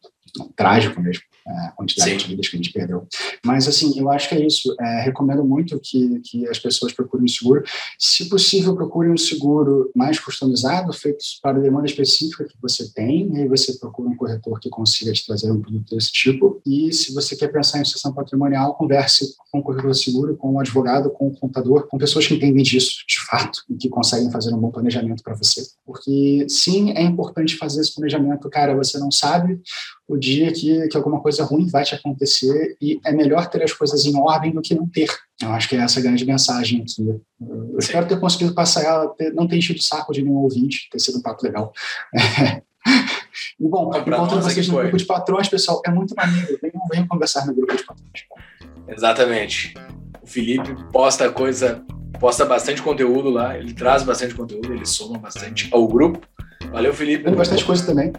trágico mesmo a quantidade Sim. de vidas que a gente perdeu. Mas, assim, eu acho que é isso. É, recomendo muito que, que as pessoas procurem um seguro. Se possível, procurem um seguro mais customizado, feito para a demanda específica que você tem, e aí você procura um corretor que consiga te trazer um produto desse tipo. E se você quer pensar em sucessão patrimonial, converse com o corretor de seguro, com o advogado, com o contador, com pessoas que entendem disso, de fato, e que conseguem fazer um bom planejamento para você. Porque, sim, é importante fazer esse planejamento. Cara, você não sabe o dia que, que alguma coisa ruim vai te acontecer e é melhor ter as coisas em ordem do que não ter. Eu acho que é essa a grande mensagem aqui. Eu espero ter conseguido passar ela, ter, não ter enchido o saco de nenhum ouvinte, ter sido um papo legal. E, bom, encontro vocês no grupo de patrões, pessoal, é muito maneiro. Venham, venham conversar no grupo de patrões. Exatamente. O Felipe posta coisa, posta bastante conteúdo lá, ele traz bastante conteúdo, ele soma bastante ao grupo. Valeu, Felipe. Tem bastante coisa também.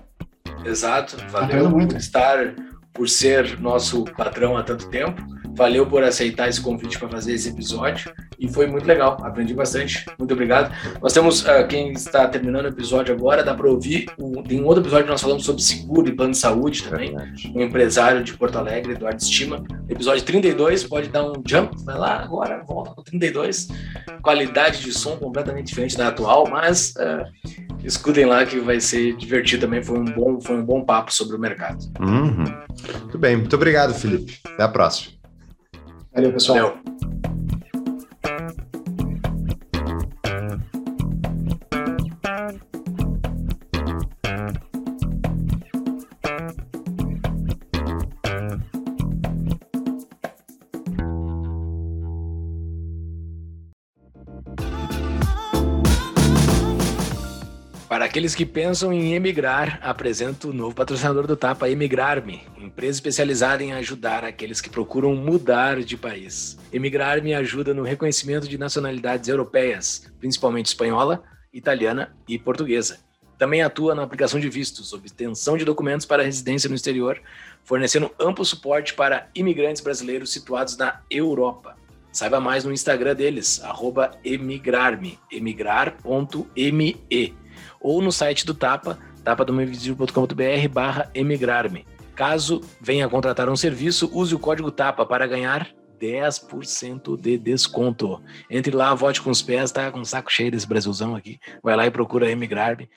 Exato. Valeu por estar, por ser nosso patrão há tanto tempo. Valeu por aceitar esse convite para fazer esse episódio e foi muito legal. Aprendi bastante. Muito obrigado. Nós temos uh, quem está terminando o episódio agora, dá para ouvir. Um, tem um outro episódio que nós falamos sobre seguro e plano de saúde também. Um empresário de Porto Alegre, Eduardo Estima. Episódio 32, pode dar um jump, vai lá agora, volta para 32. Qualidade de som completamente diferente da atual, mas uh, escutem lá que vai ser divertido também. Foi um bom, foi um bom papo sobre o mercado. Uhum. Muito bem, muito obrigado, Felipe. Até a próxima. Valeu, pessoal. Valeu. Aqueles que pensam em emigrar, apresento o novo patrocinador do Tapa, Emigrar-me, empresa especializada em ajudar aqueles que procuram mudar de país. Emigrar-me ajuda no reconhecimento de nacionalidades europeias, principalmente espanhola, italiana e portuguesa. Também atua na aplicação de vistos, obtenção de documentos para residência no exterior, fornecendo amplo suporte para imigrantes brasileiros situados na Europa. Saiba mais no Instagram deles, emigrarme, emigrar.me ou no site do Tapa, tapadomainvisível.com.br barra emigrar-me. Caso venha contratar um serviço, use o código TAPA para ganhar 10% de desconto. Entre lá, vote com os pés, tá com um saco cheio desse Brasilzão aqui. Vai lá e procura emigrar-me.